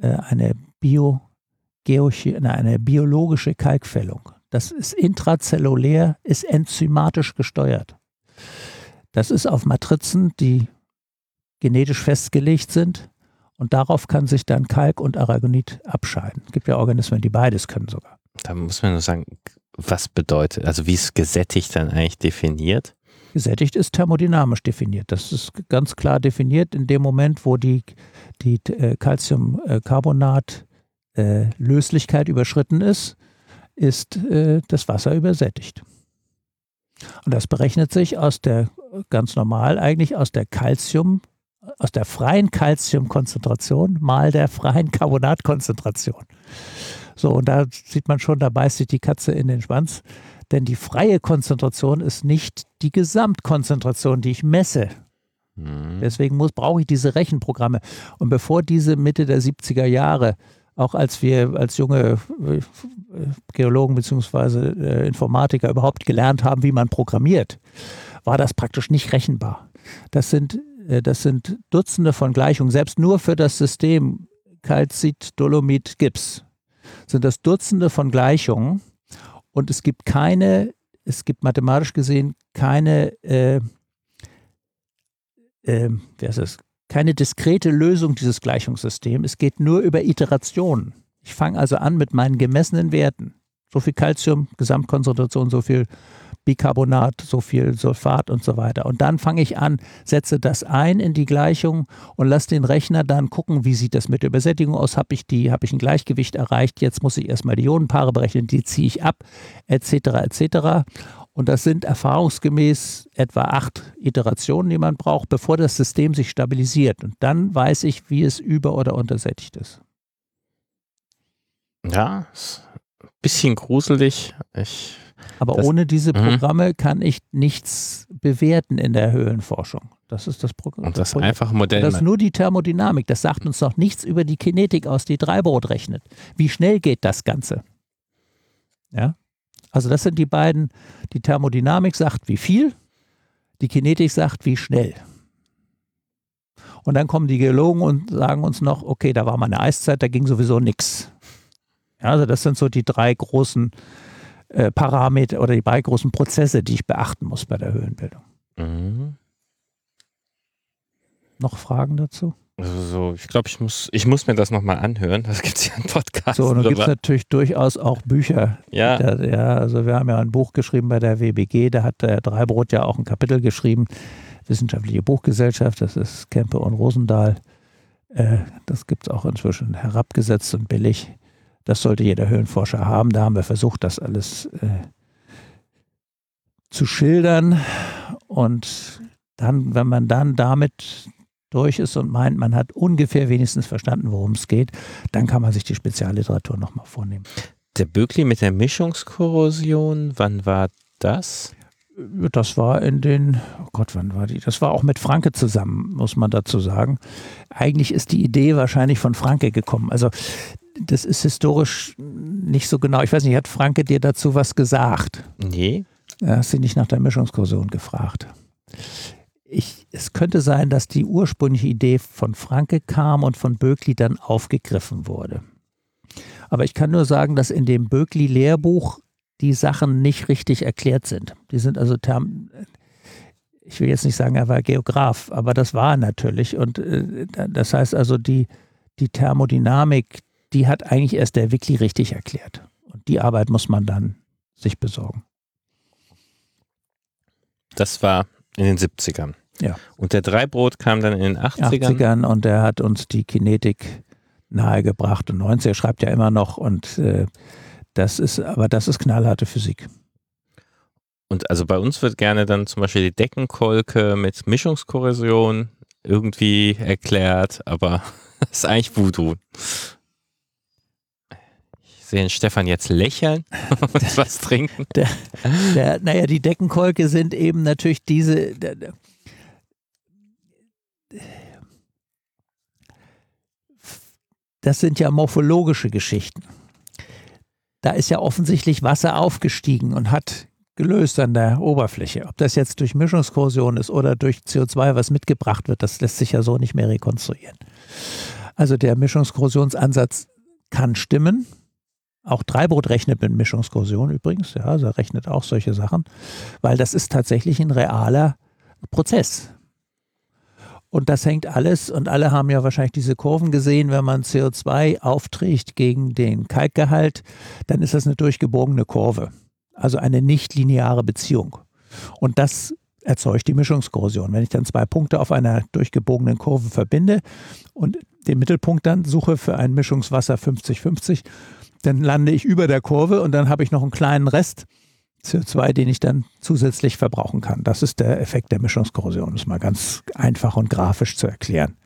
Speaker 2: äh, eine, Bio, eine biologische Kalkfällung. Das ist intrazellulär, ist enzymatisch gesteuert. Das ist auf Matrizen, die genetisch festgelegt sind. Und darauf kann sich dann Kalk und Aragonit abscheiden. Es gibt ja Organismen, die beides können sogar.
Speaker 1: Da muss man nur sagen, was bedeutet, also wie ist gesättigt dann eigentlich definiert?
Speaker 2: Gesättigt ist thermodynamisch definiert. Das ist ganz klar definiert in dem Moment, wo die, die äh, Calciumcarbonat äh, überschritten ist, ist äh, das Wasser übersättigt. Und das berechnet sich aus der ganz normal eigentlich aus der Calcium aus der freien Calciumkonzentration mal der freien Carbonatkonzentration. So, und da sieht man schon, da beißt sich die Katze in den Schwanz. Denn die freie Konzentration ist nicht die Gesamtkonzentration, die ich messe. Mhm. Deswegen muss, brauche ich diese Rechenprogramme. Und bevor diese Mitte der 70er Jahre, auch als wir als junge äh, Geologen bzw. Äh, Informatiker überhaupt gelernt haben, wie man programmiert, war das praktisch nicht rechenbar. Das sind äh, das sind Dutzende von Gleichungen, selbst nur für das System Kalzit, Dolomit, Gips sind das Dutzende von Gleichungen und es gibt keine, es gibt mathematisch gesehen keine, äh, äh, wie heißt das, keine diskrete Lösung dieses Gleichungssystems. Es geht nur über Iterationen. Ich fange also an mit meinen gemessenen Werten. So viel Calcium, Gesamtkonzentration, so viel Bicarbonat, so viel Sulfat und so weiter. Und dann fange ich an, setze das ein in die Gleichung und lasse den Rechner dann gucken, wie sieht das mit der Übersättigung aus? Habe ich habe ich ein Gleichgewicht erreicht? Jetzt muss ich erstmal die Ionenpaare berechnen, die ziehe ich ab, etc. etc. Und das sind erfahrungsgemäß etwa acht Iterationen, die man braucht, bevor das System sich stabilisiert. Und dann weiß ich, wie es über- oder untersättigt ist.
Speaker 1: Ja, ist ein bisschen gruselig. Ich
Speaker 2: aber das, ohne diese mhm. Programme mh. kann ich nichts bewerten in der Höhlenforschung. Das ist das Programm.
Speaker 1: Und das einfache Modell.
Speaker 2: Das ist nur die Thermodynamik. Das sagt uns noch nichts über die Kinetik aus, die Dreibrot rechnet. Wie schnell geht das Ganze? Ja. Also das sind die beiden. Die Thermodynamik sagt, wie viel. Die Kinetik sagt, wie schnell. Und dann kommen die Geologen und sagen uns noch, okay, da war mal eine Eiszeit, da ging sowieso nichts. Ja, also das sind so die drei großen äh, Parameter oder die drei großen Prozesse, die ich beachten muss bei der Höhenbildung. Mhm. Noch Fragen dazu?
Speaker 1: Also, ich glaube, ich muss, ich muss mir das nochmal anhören. Das gibt es ja einen Podcast.
Speaker 2: So, und dann gibt es natürlich durchaus auch Bücher.
Speaker 1: Ja.
Speaker 2: Der, ja. Also wir haben ja ein Buch geschrieben bei der WBG, da hat der Dreibrot ja auch ein Kapitel geschrieben, Wissenschaftliche Buchgesellschaft, das ist Kempe und Rosendahl. Äh, das gibt es auch inzwischen herabgesetzt und billig. Das sollte jeder Höhlenforscher haben. Da haben wir versucht, das alles äh, zu schildern. Und dann, wenn man dann damit durch ist und meint, man hat ungefähr wenigstens verstanden, worum es geht, dann kann man sich die Spezialliteratur nochmal vornehmen.
Speaker 1: Der Böckli mit der Mischungskorrosion, wann war das?
Speaker 2: Das war in den, oh Gott, wann war die? Das war auch mit Franke zusammen, muss man dazu sagen. Eigentlich ist die Idee wahrscheinlich von Franke gekommen. Also das ist historisch nicht so genau. Ich weiß nicht, hat Franke dir dazu was gesagt?
Speaker 1: Nee.
Speaker 2: Hast sie nicht nach der Mischungskursion gefragt. ich, es könnte sein, dass die ursprüngliche Idee von Franke kam und von Böckli dann aufgegriffen wurde. Aber ich kann nur sagen, dass in dem Böckli-Lehrbuch die Sachen nicht richtig erklärt sind. Die sind also Term ich will jetzt nicht sagen, er war Geograf, aber das war er natürlich. Und äh, das heißt also, die, die Thermodynamik, die hat eigentlich erst der Wiki richtig erklärt. Und die Arbeit muss man dann sich besorgen.
Speaker 1: Das war in den 70ern.
Speaker 2: Ja.
Speaker 1: Und der Dreibrot kam dann in den 80ern.
Speaker 2: 80ern und der hat uns die Kinetik nahegebracht. Und 90er schreibt ja immer noch und äh, das ist, aber das ist knallharte Physik.
Speaker 1: Und also bei uns wird gerne dann zum Beispiel die Deckenkolke mit Mischungskorrosion irgendwie erklärt, aber das ist eigentlich Voodoo. Ich sehe Stefan jetzt lächeln und was trinken.
Speaker 2: Der, der, naja, die Deckenkolke sind eben natürlich diese. Der, das sind ja morphologische Geschichten. Da ist ja offensichtlich Wasser aufgestiegen und hat gelöst an der Oberfläche. Ob das jetzt durch Mischungskorrosion ist oder durch CO2, was mitgebracht wird, das lässt sich ja so nicht mehr rekonstruieren. Also der Mischungskorrosionsansatz kann stimmen. Auch Dreibrot rechnet mit Mischungskorrosion übrigens, ja, also er rechnet auch solche Sachen, weil das ist tatsächlich ein realer Prozess. Und das hängt alles, und alle haben ja wahrscheinlich diese Kurven gesehen, wenn man CO2 aufträgt gegen den Kalkgehalt, dann ist das eine durchgebogene Kurve. Also eine nicht lineare Beziehung. Und das erzeugt die Mischungskorrosion. Wenn ich dann zwei Punkte auf einer durchgebogenen Kurve verbinde und den Mittelpunkt dann suche für ein Mischungswasser 50-50, dann lande ich über der Kurve und dann habe ich noch einen kleinen Rest CO2, den ich dann zusätzlich verbrauchen kann. Das ist der Effekt der Mischungskorrosion. Das ist mal ganz einfach und grafisch zu erklären.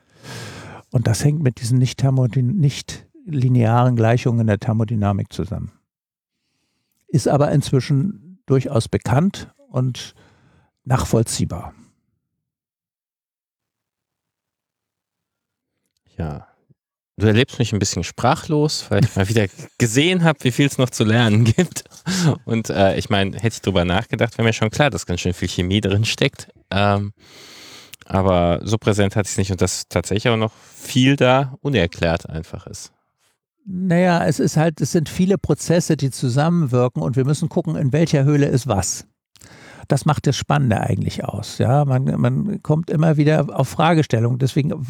Speaker 2: Und das hängt mit diesen nicht, nicht linearen Gleichungen der Thermodynamik zusammen ist aber inzwischen durchaus bekannt und nachvollziehbar.
Speaker 1: Ja, du erlebst mich ein bisschen sprachlos, weil ich mal wieder gesehen habe, wie viel es noch zu lernen gibt. Und äh, ich meine, hätte ich drüber nachgedacht, wäre mir schon klar, dass ganz schön viel Chemie drin steckt. Ähm, aber so präsent hatte ich es nicht und dass tatsächlich auch noch viel da unerklärt einfach ist.
Speaker 2: Naja, es ist halt, es sind viele Prozesse, die zusammenwirken und wir müssen gucken, in welcher Höhle ist was. Das macht das Spannende eigentlich aus. Ja, man, man kommt immer wieder auf Fragestellungen. Deswegen,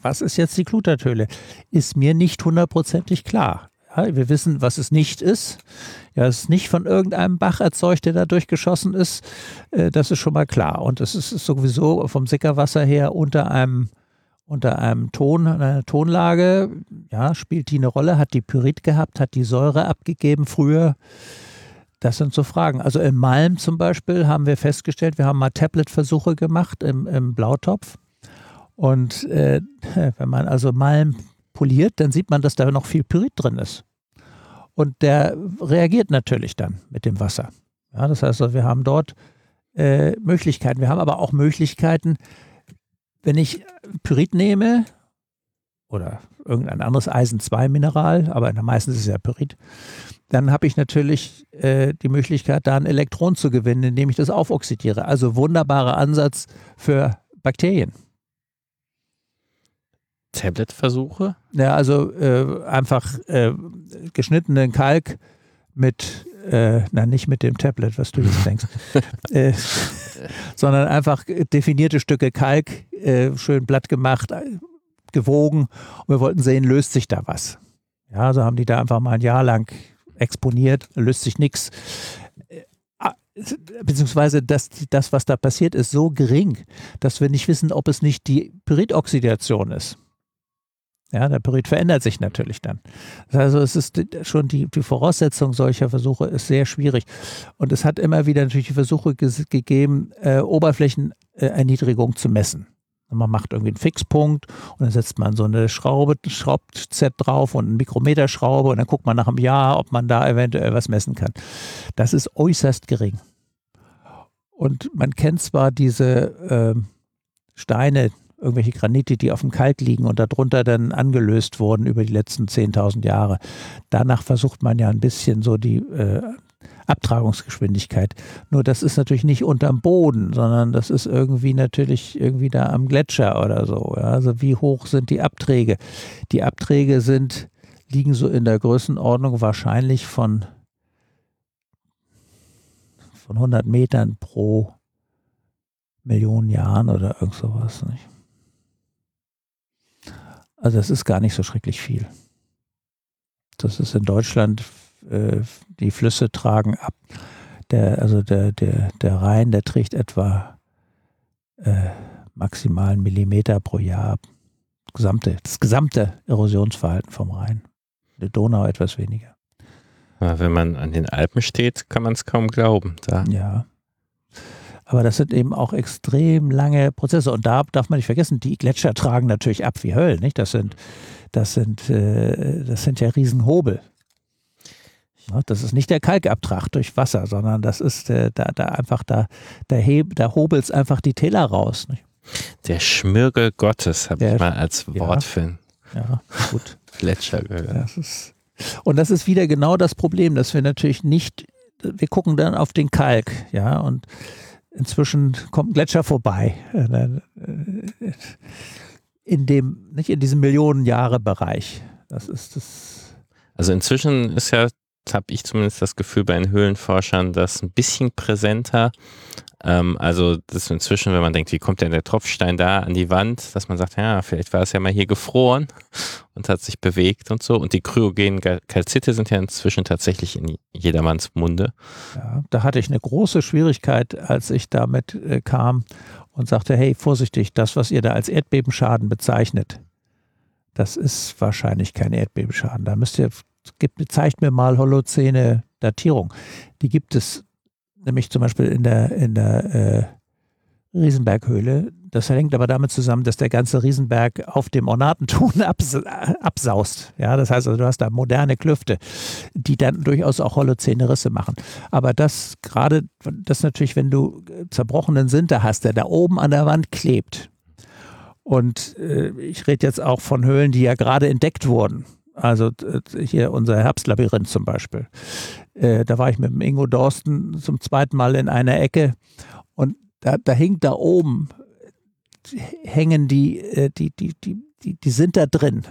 Speaker 2: was ist jetzt die Kluterthöhle? Ist mir nicht hundertprozentig klar. Ja, wir wissen, was es nicht ist. Ja, es ist nicht von irgendeinem Bach erzeugt, der da durchgeschossen ist. Äh, das ist schon mal klar. Und es ist sowieso vom Sickerwasser her unter einem unter einem Ton, einer Tonlage, ja, spielt die eine Rolle? Hat die Pyrit gehabt? Hat die Säure abgegeben früher? Das sind so Fragen. Also im Malm zum Beispiel haben wir festgestellt, wir haben mal Tablet-Versuche gemacht im, im Blautopf. Und äh, wenn man also Malm poliert, dann sieht man, dass da noch viel Pyrit drin ist. Und der reagiert natürlich dann mit dem Wasser. Ja, das heißt, wir haben dort äh, Möglichkeiten. Wir haben aber auch Möglichkeiten, wenn ich Pyrit nehme oder irgendein anderes Eisen-2-Mineral, aber meistens ist es ja Pyrit, dann habe ich natürlich äh, die Möglichkeit, da ein Elektron zu gewinnen, indem ich das aufoxidiere. Also wunderbarer Ansatz für Bakterien.
Speaker 1: Tablet-Versuche?
Speaker 2: Ja, also äh, einfach äh, geschnittenen Kalk mit äh, na nicht mit dem Tablet, was du jetzt denkst, äh, sondern einfach definierte Stücke Kalk, äh, schön blatt gemacht, gewogen und wir wollten sehen, löst sich da was. Ja, so haben die da einfach mal ein Jahr lang exponiert, löst sich nichts. Äh, beziehungsweise das, das, was da passiert, ist so gering, dass wir nicht wissen, ob es nicht die Pyritoxidation ist. Ja, der Pyrit verändert sich natürlich dann. Also es ist schon die, die Voraussetzung solcher Versuche ist sehr schwierig. Und es hat immer wieder natürlich Versuche gegeben, äh, Oberflächenerniedrigung zu messen. Man macht irgendwie einen Fixpunkt und dann setzt man so eine Schraube, Schraubset drauf und eine Mikrometerschraube und dann guckt man nach einem Jahr, ob man da eventuell was messen kann. Das ist äußerst gering. Und man kennt zwar diese äh, Steine, irgendwelche Granite, die auf dem Kalk liegen und darunter dann angelöst wurden über die letzten 10.000 Jahre. Danach versucht man ja ein bisschen so die, äh, Abtragungsgeschwindigkeit. Nur das ist natürlich nicht unterm Boden, sondern das ist irgendwie natürlich irgendwie da am Gletscher oder so. Ja. Also wie hoch sind die Abträge? Die Abträge sind, liegen so in der Größenordnung wahrscheinlich von, von 100 Metern pro Millionen Jahren oder irgend sowas. Nicht? Also das ist gar nicht so schrecklich viel. Das ist in Deutschland äh, die Flüsse tragen ab. Der, also der, der, der Rhein, der trägt etwa äh, maximalen Millimeter pro Jahr ab. Das gesamte, das gesamte Erosionsverhalten vom Rhein. Die Donau etwas weniger.
Speaker 1: Wenn man an den Alpen steht, kann man es kaum glauben. Da.
Speaker 2: Ja. Aber das sind eben auch extrem lange Prozesse. Und da darf man nicht vergessen, die Gletscher tragen natürlich ab wie Höll. Nicht? Das sind, das sind, äh, das sind ja Riesenhobel. Das ist nicht der Kalkabtrag durch Wasser, sondern das ist äh, da, da einfach, da, da, da hobelt es einfach die Täler raus. Nicht?
Speaker 1: Der Schmirgel Gottes habe ich mal als Wort ja, für
Speaker 2: ja, gut.
Speaker 1: Gletscher gehört.
Speaker 2: Das ist, und das ist wieder genau das Problem, dass wir natürlich nicht, wir gucken dann auf den Kalk, ja, und inzwischen kommt ein Gletscher vorbei. Äh, in dem, nicht in diesem Millionenjahre-Bereich. Das ist das.
Speaker 1: Also inzwischen ist ja habe ich zumindest das Gefühl bei den Höhlenforschern, das ein bisschen präsenter. Ähm, also das inzwischen, wenn man denkt, wie kommt denn der Tropfstein da an die Wand, dass man sagt, ja, vielleicht war es ja mal hier gefroren und hat sich bewegt und so. Und die kryogenen Kalzite sind ja inzwischen tatsächlich in jedermanns Munde.
Speaker 2: Ja, da hatte ich eine große Schwierigkeit, als ich damit äh, kam und sagte, hey, vorsichtig, das, was ihr da als Erdbebenschaden bezeichnet, das ist wahrscheinlich kein Erdbebenschaden. Da müsst ihr zeigt mir mal Holozäne-Datierung. Die gibt es nämlich zum Beispiel in der, in der äh, Riesenberghöhle. Das hängt aber damit zusammen, dass der ganze Riesenberg auf dem Ornatenton abs absaust. Ja, das heißt also, du hast da moderne Klüfte, die dann durchaus auch Holozäne Risse machen. Aber das gerade, das natürlich, wenn du zerbrochenen Sinter hast, der da oben an der Wand klebt. Und äh, ich rede jetzt auch von Höhlen, die ja gerade entdeckt wurden. Also hier unser Herbstlabyrinth zum Beispiel. Äh, da war ich mit dem Ingo Dorsten zum zweiten Mal in einer Ecke und da, da hing da oben, hängen die, äh, die, die, die, die, die sind da drin.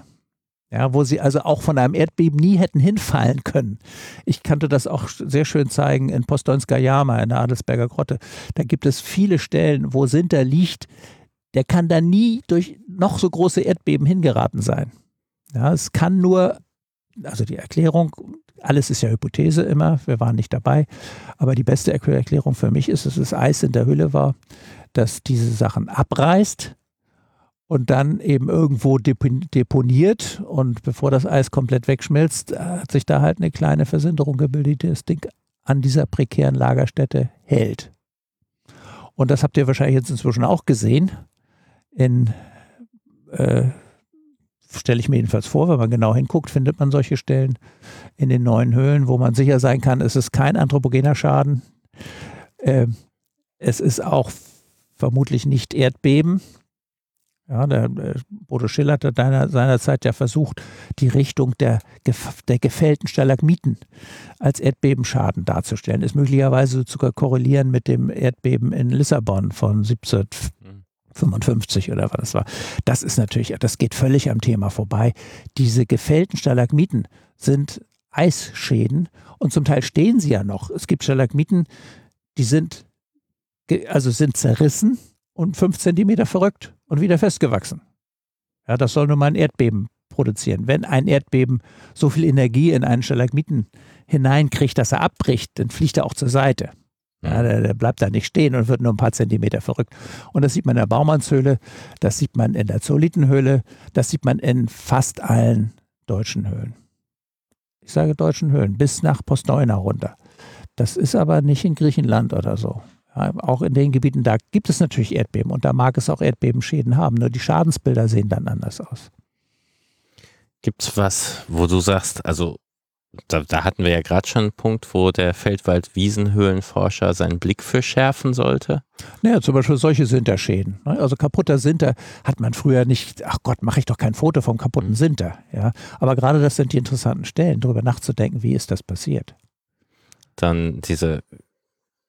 Speaker 2: Ja, wo sie also auch von einem Erdbeben nie hätten hinfallen können. Ich kannte das auch sehr schön zeigen in Postonska Jama in der Adelsberger Grotte. Da gibt es viele Stellen, wo Sinter liegt, der kann da nie durch noch so große Erdbeben hingeraten sein. Ja, es kann nur, also die Erklärung, alles ist ja Hypothese immer, wir waren nicht dabei, aber die beste Erklärung für mich ist, dass das Eis in der Hülle war, dass diese Sachen abreißt und dann eben irgendwo deponiert und bevor das Eis komplett wegschmilzt, hat sich da halt eine kleine Versinderung gebildet, die das Ding an dieser prekären Lagerstätte hält. Und das habt ihr wahrscheinlich jetzt inzwischen auch gesehen in äh, stelle ich mir jedenfalls vor, wenn man genau hinguckt, findet man solche Stellen in den neuen Höhlen, wo man sicher sein kann, es ist kein anthropogener Schaden. Äh, es ist auch vermutlich nicht Erdbeben. Ja, der äh, Bodo Schiller hat deiner, seinerzeit ja versucht, die Richtung der, der gefällten Stalagmiten als Erdbebenschaden darzustellen. Ist möglicherweise sogar korrelieren mit dem Erdbeben in Lissabon von 17 55 oder was das war. Das ist natürlich, das geht völlig am Thema vorbei. Diese gefällten Stalagmiten sind Eisschäden und zum Teil stehen sie ja noch. Es gibt Stalagmiten, die sind, also sind zerrissen und fünf Zentimeter verrückt und wieder festgewachsen. Ja, das soll nun mal ein Erdbeben produzieren. Wenn ein Erdbeben so viel Energie in einen Stalagmiten hineinkriegt, dass er abbricht, dann fliegt er auch zur Seite. Ja, der, der, bleibt da nicht stehen und wird nur ein paar Zentimeter verrückt. Und das sieht man in der Baumannshöhle, das sieht man in der Zolitenhöhle, das sieht man in fast allen deutschen Höhlen. Ich sage deutschen Höhlen, bis nach Postneuna runter. Das ist aber nicht in Griechenland oder so. Ja, auch in den Gebieten, da gibt es natürlich Erdbeben und da mag es auch Erdbebenschäden haben, nur die Schadensbilder sehen dann anders aus.
Speaker 1: Gibt es was, wo du sagst, also da, da, hatten wir ja gerade schon einen Punkt, wo der Feldwald-Wiesenhöhlenforscher seinen Blick für schärfen sollte.
Speaker 2: Naja, zum Beispiel solche Sinterschäden. Ne? Also kaputter Sinter hat man früher nicht, ach Gott, mache ich doch kein Foto vom kaputten mhm. Sinter. Ja? Aber gerade das sind die interessanten Stellen, darüber nachzudenken, wie ist das passiert.
Speaker 1: dann diese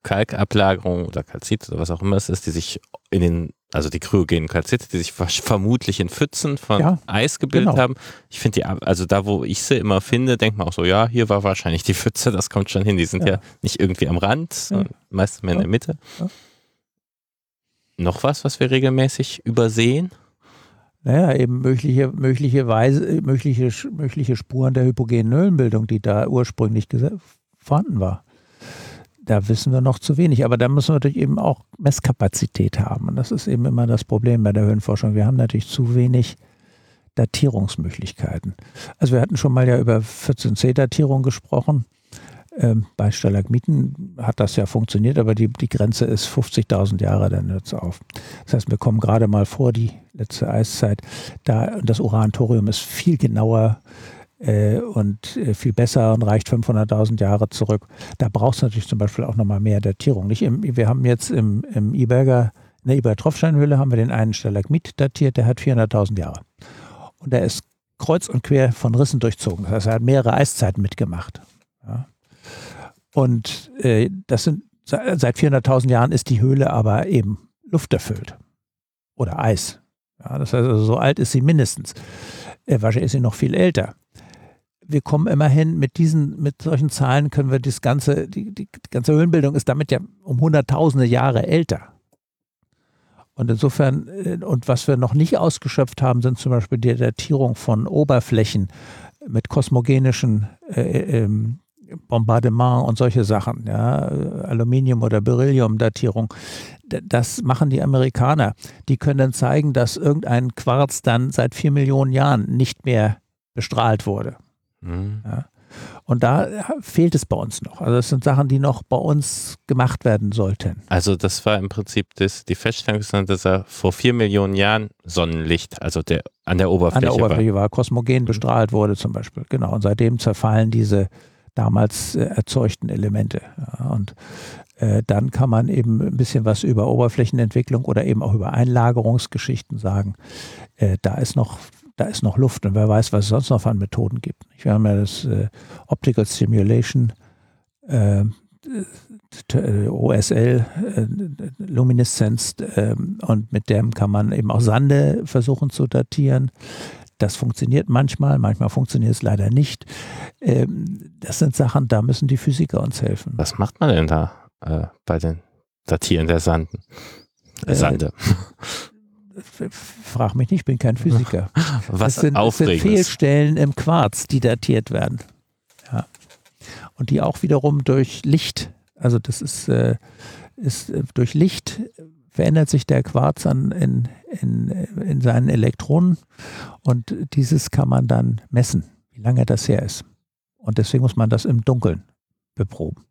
Speaker 1: Kalkablagerung oder Kalzit oder was auch immer es ist, die sich in den, also die kryogenen Kalzite, die sich vermutlich in Pfützen von ja, Eis gebildet genau. haben. Ich finde die, also da, wo ich sie immer finde, denkt man auch so, ja, hier war wahrscheinlich die Pfütze, das kommt schon hin. Die sind ja, ja nicht irgendwie am Rand, sondern meistens mehr in der Mitte. Noch was, was wir regelmäßig übersehen?
Speaker 2: Naja, eben mögliche, mögliche, Weise, mögliche, mögliche Spuren der hypogenen Höhlenbildung, die da ursprünglich vorhanden war da wissen wir noch zu wenig. Aber da müssen wir natürlich eben auch Messkapazität haben. Und das ist eben immer das Problem bei der Höhenforschung. Wir haben natürlich zu wenig Datierungsmöglichkeiten. Also wir hatten schon mal ja über 14c-Datierung gesprochen. Ähm, bei Stalagmiten hat das ja funktioniert, aber die, die Grenze ist 50.000 Jahre, dann hört es auf. Das heißt, wir kommen gerade mal vor die letzte Eiszeit. Da, das Uran-Thorium ist viel genauer und äh, viel besser und reicht 500.000 Jahre zurück. Da braucht es natürlich zum Beispiel auch nochmal mehr Datierung. Nicht im, wir haben jetzt im, im Iberger, in der Iber-Tropfsteinhöhle haben wir den einen Stalagmit datiert, der hat 400.000 Jahre. Und der ist kreuz und quer von Rissen durchzogen. Das heißt, er hat mehrere Eiszeiten mitgemacht. Ja. Und äh, das sind seit 400.000 Jahren ist die Höhle aber eben lufterfüllt oder Eis. Ja, das heißt also, so alt ist sie mindestens. Äh, wahrscheinlich ist sie noch viel älter wir kommen immerhin mit diesen, mit solchen Zahlen können wir das ganze, die, die, ganze Höhlenbildung ist damit ja um hunderttausende Jahre älter. Und insofern, äh, und was wir noch nicht ausgeschöpft haben, sind zum Beispiel die Datierung von Oberflächen mit kosmogenischen äh, ähm, Bombardement und solche Sachen, ja, Aluminium- oder Beryllium-Datierung. Das machen die Amerikaner. Die können dann zeigen, dass irgendein Quarz dann seit vier Millionen Jahren nicht mehr bestrahlt wurde. Mhm. Ja. Und da fehlt es bei uns noch. Also das sind Sachen, die noch bei uns gemacht werden sollten.
Speaker 1: Also das war im Prinzip das, die Feststellung, dass er vor vier Millionen Jahren Sonnenlicht, also der, an der Oberfläche,
Speaker 2: an der Oberfläche war. war kosmogen mhm. bestrahlt wurde zum Beispiel. Genau. Und seitdem zerfallen diese damals äh, erzeugten Elemente. Ja, und äh, dann kann man eben ein bisschen was über Oberflächenentwicklung oder eben auch über Einlagerungsgeschichten sagen. Äh, da ist noch da ist noch Luft und wer weiß, was es sonst noch an Methoden gibt. Wir haben ja das äh, Optical Stimulation, äh, OSL, äh, Lumineszenz ähm, und mit dem kann man eben auch Sande versuchen zu datieren. Das funktioniert manchmal, manchmal funktioniert es leider nicht. Ähm, das sind Sachen, da müssen die Physiker uns helfen.
Speaker 1: Was macht man denn da äh, bei den Datieren der Sanden? Äh, Sande.
Speaker 2: Frag mich nicht, ich bin kein Physiker.
Speaker 1: Was
Speaker 2: es sind, es sind Fehlstellen im Quarz, die datiert werden. Ja. Und die auch wiederum durch Licht, also das ist, äh, ist äh, durch Licht verändert sich der Quarz an, in, in, in seinen Elektronen und dieses kann man dann messen, wie lange das her ist. Und deswegen muss man das im Dunkeln beproben.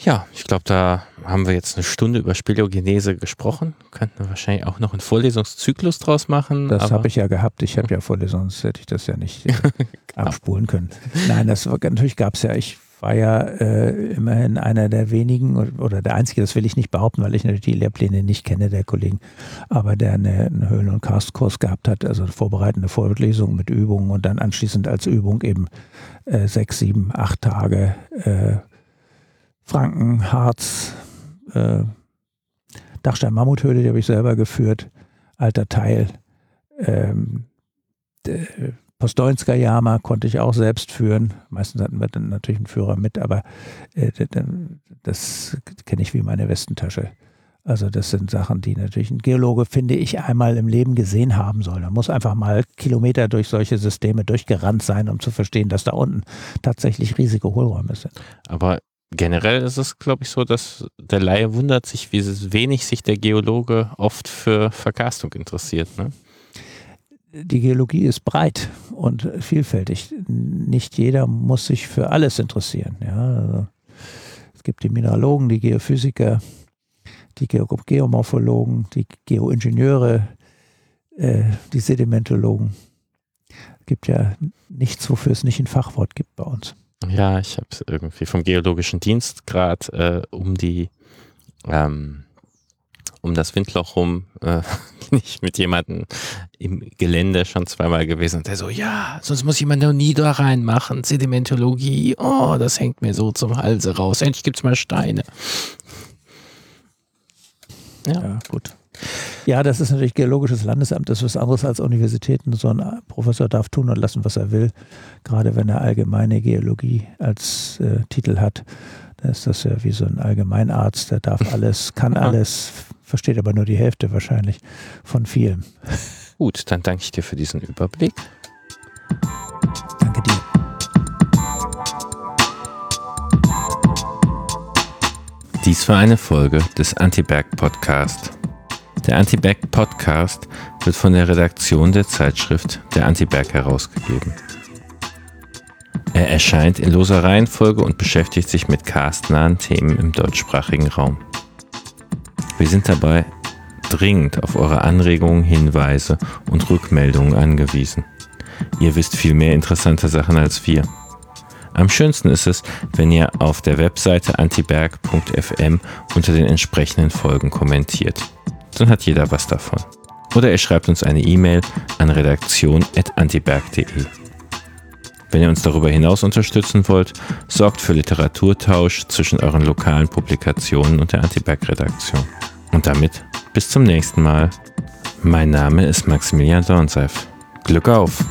Speaker 1: Ja, ich glaube, da haben wir jetzt eine Stunde über Speleogenese gesprochen. Könnten wir wahrscheinlich auch noch einen Vorlesungszyklus draus machen.
Speaker 2: Das habe ich ja gehabt. Ich habe ja Vorlesungen, sonst hätte ich das ja nicht äh, genau. abspulen können. Nein, das war, natürlich gab es ja, ich war ja äh, immerhin einer der wenigen oder der einzige, das will ich nicht behaupten, weil ich natürlich die Lehrpläne nicht kenne der Kollegen, aber der eine, einen Höhlen- und Kastkurs gehabt hat, also vorbereitende Vorlesungen mit Übungen und dann anschließend als Übung eben äh, sechs, sieben, acht Tage äh, Franken, Harz, äh, Dachstein-Mammuthöhle, die habe ich selber geführt, alter Teil. Ähm, Postojnska Jama konnte ich auch selbst führen. Meistens hatten wir dann natürlich einen Führer mit, aber äh, das kenne ich wie meine Westentasche. Also das sind Sachen, die natürlich ein Geologe, finde ich, einmal im Leben gesehen haben soll. Er muss einfach mal Kilometer durch solche Systeme durchgerannt sein, um zu verstehen, dass da unten tatsächlich riesige Hohlräume sind.
Speaker 1: Aber generell ist es, glaube ich, so, dass der Laie wundert sich, wie wenig sich der Geologe oft für Verkarstung interessiert. Ne?
Speaker 2: Die Geologie ist breit und vielfältig. Nicht jeder muss sich für alles interessieren. Ja? Also es gibt die Mineralogen, die Geophysiker, die Geo Geomorphologen, die Geoingenieure, äh, die Sedimentologen. Es gibt ja nichts, wofür es nicht ein Fachwort gibt bei uns.
Speaker 1: Ja, ich habe es irgendwie vom Geologischen Dienst gerade äh, um die ähm, um das Windloch rum äh, nicht mit jemandem im Gelände schon zweimal gewesen. Und der so, ja, sonst muss jemand noch nie da reinmachen, Sedimentologie, oh, das hängt mir so zum Halse raus, endlich gibt's mal Steine.
Speaker 2: Ja, ja. gut. Ja, das ist natürlich Geologisches Landesamt, das ist was anderes als Universitäten. So ein Professor darf tun und lassen, was er will, gerade wenn er allgemeine Geologie als äh, Titel hat. Da ist das ja wie so ein Allgemeinarzt, der darf alles, kann alles, versteht aber nur die Hälfte wahrscheinlich von vielem.
Speaker 1: Gut, dann danke ich dir für diesen Überblick.
Speaker 2: Danke dir.
Speaker 1: Dies war eine Folge des Anti-Berg Podcast. Der Anti-Berg Podcast wird von der Redaktion der Zeitschrift Der Anti-Berg herausgegeben. Er erscheint in loser Reihenfolge und beschäftigt sich mit castnahen Themen im deutschsprachigen Raum. Wir sind dabei dringend auf eure Anregungen, Hinweise und Rückmeldungen angewiesen. Ihr wisst viel mehr interessante Sachen als wir. Am schönsten ist es, wenn ihr auf der Webseite antiberg.fm unter den entsprechenden Folgen kommentiert. Dann hat jeder was davon. Oder ihr schreibt uns eine E-Mail an redaktion.antiberg.de. Wenn ihr uns darüber hinaus unterstützen wollt, sorgt für Literaturtausch zwischen euren lokalen Publikationen und der Antiberg-Redaktion. Und damit bis zum nächsten Mal. Mein Name ist Maximilian Dornseif. Glück auf!